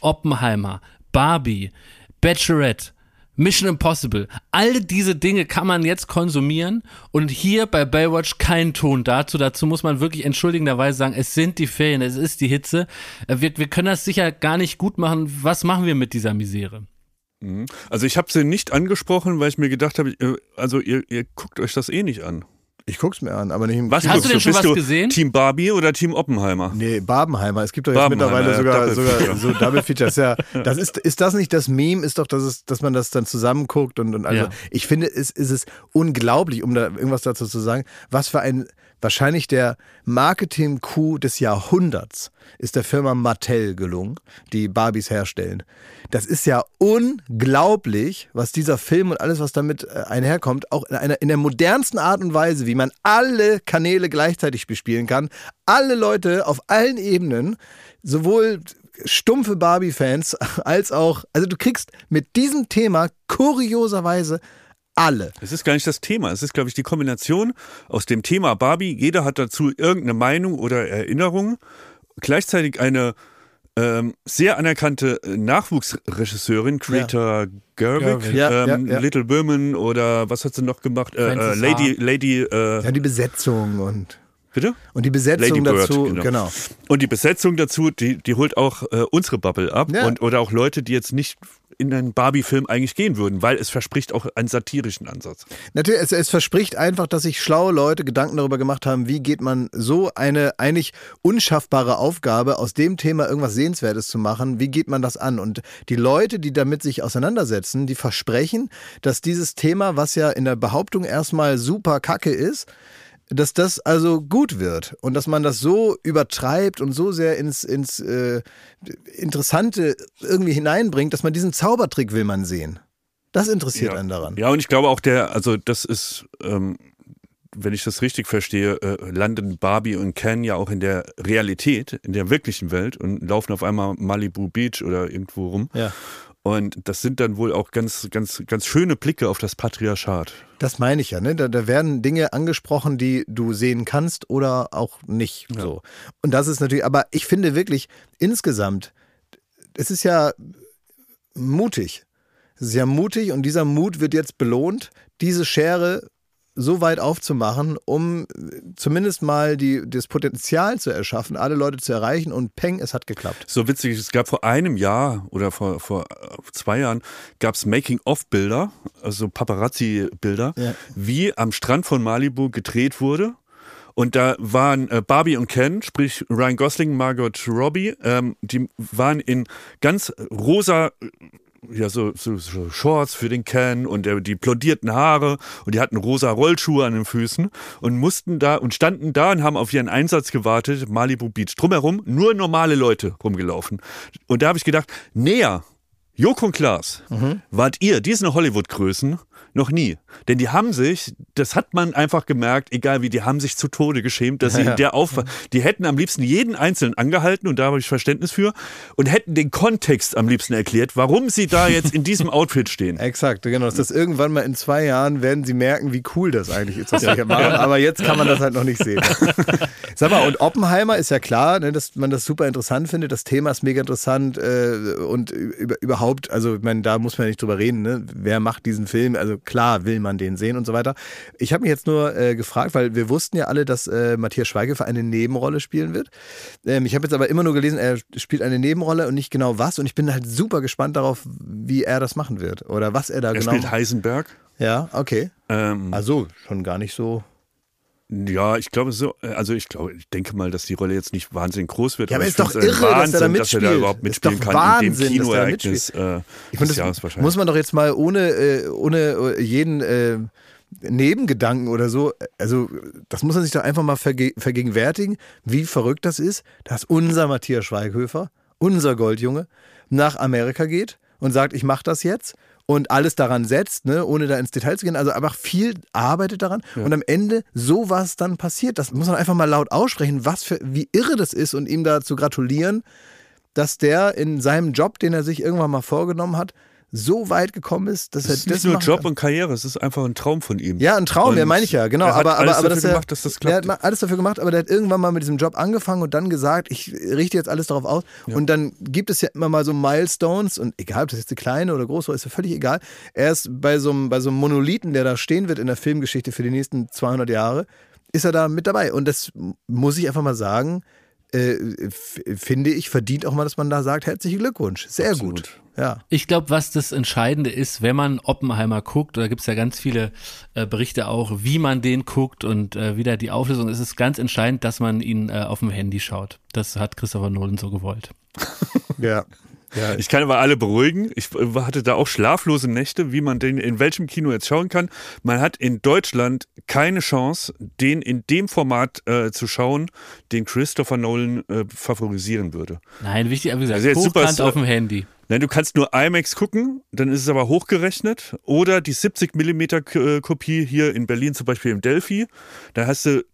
Oppenheimer, Barbie, Bachelorette, Mission Impossible, all diese Dinge kann man jetzt konsumieren und hier bei Baywatch kein Ton dazu. Dazu muss man wirklich entschuldigenderweise sagen, es sind die Ferien, es ist die Hitze. Äh, Wir, wir können das sicher gar nicht gut machen. Was machen wir mit dieser Misere? Also ich habe sie nicht angesprochen, weil ich mir gedacht habe, äh, also ihr, ihr guckt euch das eh nicht an. Ich guck's mir an, aber nicht im Was Hast guckst du denn schon Bist was du gesehen? Team Barbie oder Team Oppenheimer? Nee, Barbenheimer. Es gibt doch jetzt mittlerweile ja, sogar, Double sogar Feature. so Double Features. Ja, das ist, ist das nicht das Meme? Ist doch, dass, es, dass man das dann zusammenguckt und, und also Ja. ich finde, es ist es unglaublich, um da irgendwas dazu zu sagen, was für ein wahrscheinlich der Marketing-Coup des Jahrhunderts ist der Firma Mattel gelungen, die Barbies herstellen. Das ist ja unglaublich, was dieser Film und alles, was damit äh, einherkommt, auch in, einer, in der modernsten Art und Weise, wie man alle Kanäle gleichzeitig bespielen kann, alle Leute auf allen Ebenen, sowohl stumpfe Barbie-Fans als auch, also du kriegst mit diesem Thema kurioserweise alle. Es ist gar nicht das Thema. Es ist, glaube ich, die Kombination aus dem Thema Barbie. Jeder hat dazu irgendeine Meinung oder Erinnerung. Gleichzeitig eine ähm, sehr anerkannte äh, Nachwuchsregisseurin, Greta Gerwig, Gerwig. Ja, ähm, ja, ja. Little Women oder was hat sie noch gemacht? Äh, äh, Lady. Lady, äh, Ja, die Besetzung und, bitte? und die Besetzung Bird, dazu, genau. genau. Und die Besetzung dazu, die, die holt auch äh, unsere Bubble ab Ja. und oder auch Leute, die jetzt nicht in einen Barbie-Film eigentlich gehen würden, weil es verspricht auch einen satirischen Ansatz. Natürlich, es, es verspricht einfach, dass sich schlaue Leute Gedanken darüber gemacht haben, wie geht man so eine eigentlich unschaffbare Aufgabe aus dem Thema irgendwas Sehenswertes zu machen, wie geht man das an? Und die Leute, die damit sich auseinandersetzen, die versprechen, dass dieses Thema, was ja in der Behauptung erstmal super kacke ist, dass das also gut wird und dass man das so übertreibt und so sehr ins, ins äh, Interessante irgendwie hineinbringt, dass man diesen Zaubertrick will man sehen. Das interessiert Ja. einen daran. Ja, und ich glaube auch der, also das ist, ähm, wenn ich das richtig verstehe, äh, landen Barbie und Ken ja auch in der Realität, in der wirklichen Welt und laufen auf einmal Malibu Beach oder irgendwo rum. Ja. Und das sind dann wohl auch ganz, ganz, ganz schöne Blicke auf das Patriarchat. Das meine ich ja, ne? Da, da werden Dinge angesprochen, die du sehen kannst oder auch nicht. So. Und das ist natürlich, aber ich finde wirklich insgesamt, es ist ja mutig. Es ist ja mutig und dieser Mut wird jetzt belohnt, diese Schere so weit aufzumachen, um zumindest mal die, das Potenzial zu erschaffen, alle Leute zu erreichen und peng, es hat geklappt. So witzig, es gab vor einem Jahr oder vor, vor äh, zwei Jahren gab es Making-of-Bilder, also Paparazzi-Bilder, Ja. wie am Strand von Malibu gedreht wurde. Und da waren äh, Barbie und Ken, sprich Ryan Gosling, Margot Robbie, ähm, die waren in ganz rosa ja, so, so, so Shorts für den Ken und der, die blondierten Haare und die hatten rosa Rollschuhe an den Füßen und mussten da und standen da und haben auf ihren Einsatz gewartet, Malibu Beach. Drumherum nur normale Leute rumgelaufen. Und da habe ich gedacht, näher, Joko und Klaas, wart ihr, die sind Hollywood-Größen, noch nie. Denn die haben sich, das hat man einfach gemerkt, egal wie, die haben sich zu Tode geschämt, dass sie in der Auf, die hätten am liebsten jeden Einzelnen angehalten und da habe ich Verständnis für und hätten den Kontext am liebsten erklärt, warum sie da jetzt in diesem Outfit stehen. Exakt, genau. Das ist irgendwann mal in zwei Jahren werden sie merken, wie cool das eigentlich ist, was wir hier machen. Aber jetzt kann man das halt noch nicht sehen. Sag mal, und Oppenheimer ist ja klar, ne, dass man das super interessant findet. Das Thema ist mega interessant äh, und über, überhaupt, also ich meine, da muss man nicht drüber reden. Ne? Wer macht diesen Film? Also klar will man den sehen und so weiter. Ich habe mich jetzt nur äh, gefragt, weil wir wussten ja alle, dass äh, Matthias Schweighöfer eine Nebenrolle spielen wird. Ähm, ich habe jetzt aber immer nur gelesen, er spielt eine Nebenrolle und nicht genau was. Und ich bin halt super gespannt darauf, wie er das machen wird oder was er da Er genau. spielt Heisenberg. Ja, okay. Ähm, Also schon gar nicht so. Ja, ich glaube so, äh, also ich glaube, ich denke mal, dass die Rolle jetzt nicht wahnsinnig groß wird. Ja, aber ich ist doch ein irre, dass er da Wahnsinn, dass er da mitspielt. überhaupt Ist mitspielen doch kann Wahnsinn, in dass dem er Kinoereignis äh, Ich des das muss man doch jetzt mal ohne, äh, ohne äh, jeden äh, Nebengedanken oder so, also das muss man sich doch einfach mal verge vergegenwärtigen, wie verrückt das ist, dass unser Matthias Schweighöfer, unser Goldjunge, nach Amerika geht und sagt, ich mache das jetzt und alles daran setzt, ne, ohne da ins Detail zu gehen, also einfach viel arbeitet daran und am Ende sowas dann passiert. Das muss man einfach mal laut aussprechen, was für, wie irre das ist und ihm da zu gratulieren, dass der in seinem Job, den er sich irgendwann mal vorgenommen hat, so weit gekommen ist, dass es er ist das nicht nur Job kann. und Karriere, es ist einfach ein Traum von ihm. Ja, ein Traum, Und meine ich ja, genau. er hat aber, alles aber, aber dafür er, gemacht, dass das hat klappt. mal alles dafür gemacht, aber der hat irgendwann mal mit diesem Job angefangen und dann gesagt, ich richte jetzt alles darauf aus. Und dann gibt es ja immer mal so Milestones und egal, ob das jetzt eine kleine oder große, ist ja völlig egal. Er ist bei so, einem, bei so einem Monolithen, der da stehen wird in der Filmgeschichte für die nächsten 200 Jahre, ist er da mit dabei. Und das muss ich einfach mal sagen, äh, finde ich, verdient auch mal, dass man da sagt, herzlichen Glückwunsch. Sehr Absolut. gut. Ja. Ich glaube, was das Entscheidende ist, wenn man Oppenheimer guckt, da gibt es ja ganz viele äh, Berichte auch, wie man den guckt und äh, wie da die Auflösung ist, ist ganz entscheidend, dass man ihn äh, auf dem Handy schaut. Das hat Christopher Nolan so gewollt. Ja. ja. Ich kann aber alle beruhigen. Ich äh, hatte da auch schlaflose Nächte, wie man den in welchem Kino jetzt schauen kann. Man hat in Deutschland keine Chance, den in dem Format äh, zu schauen, den Christopher Nolan äh, favorisieren würde. Nein, wichtig, aber wie gesagt, Also jetzt super hochkant ist, auf äh, dem Handy. Nein, du kannst nur IMAX gucken, dann ist es aber hochgerechnet. Oder die 70 Millimeter K- äh, Kopie hier in Berlin, zum Beispiel im Delphi. Da hast du,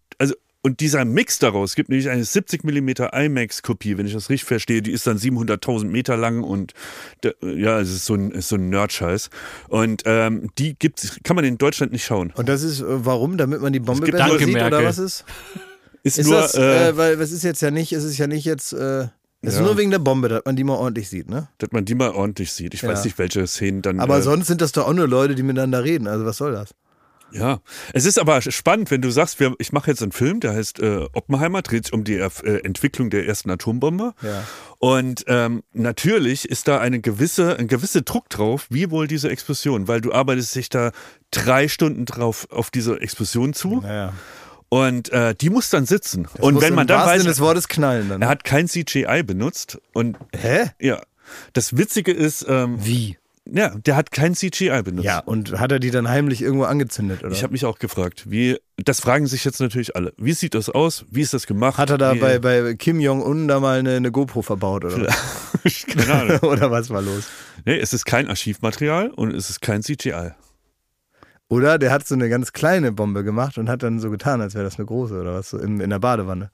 und dieser Mix daraus gibt nämlich eine 70 Millimeter IMAX Kopie, wenn ich das richtig verstehe. Die ist dann 700.000 Meter lang und da, ja, es ist so ein, ist so ein Nerd-Scheiß. Und ähm, die gibt's, kann man in Deutschland nicht schauen. Und das ist, äh, warum? Damit man die Bombe gibt besser nur- sieht Danke, oder Merkel. was ist? Ist, Ist nur, das, äh, äh, weil es ist jetzt ja nicht, es ist ja nicht jetzt, äh, es ist Ja. nur wegen der Bombe, dass man die mal ordentlich sieht, ne? dass man die mal ordentlich sieht. Ich Ja. weiß nicht, welche Szenen dann. Aber äh, sonst sind das doch auch nur Leute, die miteinander reden. Also was soll das? Ja, es ist aber spannend, wenn du sagst, wir, ich mache jetzt einen Film, der heißt äh, Oppenheimer, dreht sich um die äh, Entwicklung der ersten Atombombe. Ja. Und ähm, natürlich ist da eine gewisse, ein gewisser Druck drauf, wie wohl diese Explosion, weil du arbeitest dich da drei Stunden drauf auf diese Explosion zu Naja. und äh, die muss dann sitzen. und wenn man dann weiß, des Wortes knallen dann. er hat kein CGI benutzt und Hä? ja, das Witzige ist, ähm, Wie? Ja, der hat kein CGI benutzt. Ja, und hat er die dann heimlich irgendwo angezündet, oder? Ich habe mich auch gefragt, wie, das fragen sich jetzt natürlich alle. Wie sieht das aus? Wie ist das gemacht? hat er da wie, bei, bei Kim Jong-un da mal eine, eine GoPro verbaut, oder? was? Keine Ahnung. oder was war los? Nee, es ist kein Archivmaterial und es ist kein CGI. Oder der hat so eine ganz kleine Bombe gemacht und hat dann so getan, als wäre das eine große oder was, so in, in der Badewanne.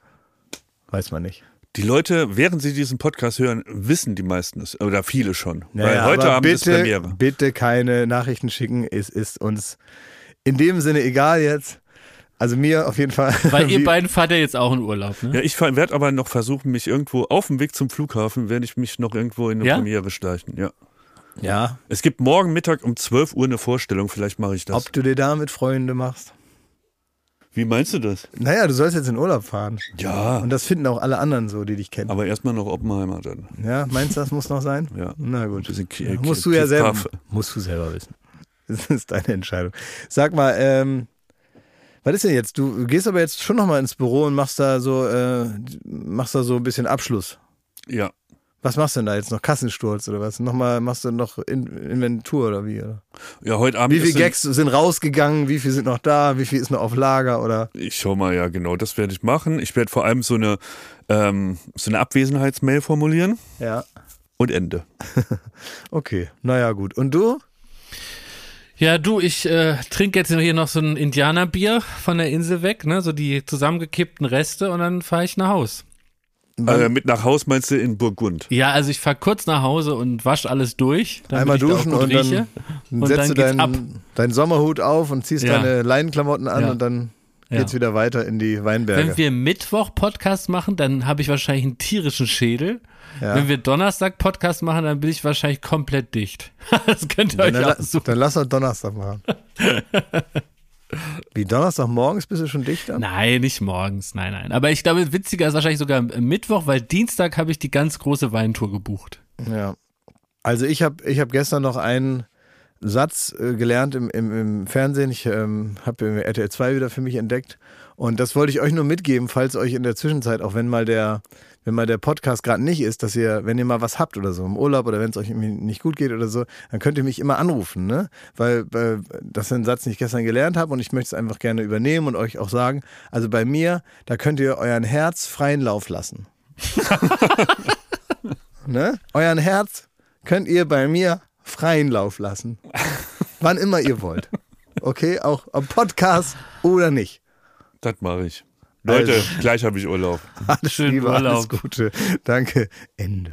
Weiß man nicht. Die Leute, während sie diesen Podcast hören, wissen die meisten es, oder viele schon. weil Naja, heute aber Abend ist bitte, Premiere. Bitte keine Nachrichten schicken. Es ist uns in dem Sinne egal jetzt. Also mir auf jeden Fall. Weil ihr beiden fahrt ja jetzt auch in Urlaub, ne? Ja, ich werde aber noch versuchen, mich irgendwo auf dem Weg zum Flughafen, werde ich mich noch irgendwo in eine Ja? Premiere schleichen. Ja. Ja, Es gibt morgen Mittag um 12 Uhr eine Vorstellung, vielleicht mache ich das. ob du dir da mit Freunde machst. Wie meinst du das? Naja, du sollst jetzt in Urlaub fahren. Ja, Und das finden auch alle anderen so, die dich kennen. aber erstmal noch Oppenheimer dann. Ja, meinst du, das muss noch sein? Ja. Na gut. Bisschen Ja, Ki- musst du ja selber, musst du selber wissen. Das ist deine Entscheidung. Sag mal, ähm, Was ist denn jetzt? Du gehst aber jetzt schon nochmal ins Büro und machst da so, äh, machst da so ein bisschen Abschluss. Ja. Was machst du denn da jetzt noch? Kassensturz oder was? Nochmal machst du noch In Inventur oder wie? Oder? Ja, heute Abend. Wie viele Gags sind rausgegangen? Wie viel sind noch da? Wie viel ist noch auf Lager? Oder? Ich schau mal, ja, genau, das werde ich machen. Ich werde vor allem so eine, ähm, so eine Abwesenheitsmail formulieren Ja. und Ende. Okay, naja, gut. Und du? Ja, du, ich äh, trinke jetzt hier noch so ein Indianerbier von der Insel weg, ne, so die zusammengekippten Reste und dann fahre ich nach Haus. Äh, mit nach Haus meinst du in Burgund? Ja, also ich fahr kurz nach Hause und wasch alles durch, Einmal da duschen gut und dann rieche. Und setzt dann du ab. deinen, deinen Sommerhut auf und ziehst Ja. deine Leinenklamotten an Ja. und dann Ja. geht's wieder weiter in die Weinberge. Wenn wir Mittwoch Podcast machen, dann habe ich wahrscheinlich einen tierischen Schädel. Ja. Wenn wir Donnerstag Podcast machen, dann bin ich wahrscheinlich komplett dicht. Das könnt ihr dann, euch aussuchen. dann lass doch Donnerstag machen. Wie Donnerstag morgens bist du schon dicht dann? Nein, nicht morgens, nein, nein. Aber ich glaube, witziger ist wahrscheinlich sogar Mittwoch, weil Dienstag habe ich die ganz große Weintour gebucht. Ja. Also ich habe ich hab gestern noch einen Satz äh, gelernt im, im, im Fernsehen. Ich ähm, habe RTL 2 wieder für mich entdeckt. Und das wollte ich euch nur mitgeben, falls euch in der Zwischenzeit, auch wenn mal der, wenn mal der Podcast gerade nicht ist, dass ihr, wenn ihr mal was habt oder so im Urlaub oder wenn es euch irgendwie nicht gut geht oder so, dann könnt ihr mich immer anrufen, ne? Weil äh, das ist ein Satz, den ich gestern gelernt habe und ich möchte es einfach gerne übernehmen und euch auch sagen. Also bei mir, da könnt ihr euren Herz freien Lauf lassen. ne? Euren Herz könnt ihr bei mir freien Lauf lassen. Wann immer ihr wollt. Okay, auch am Podcast oder nicht. Das mache ich. Leute, Also- gleich habe ich Urlaub. Alles Schönen Liebe, alles Urlaub. Gute. Danke. Ende.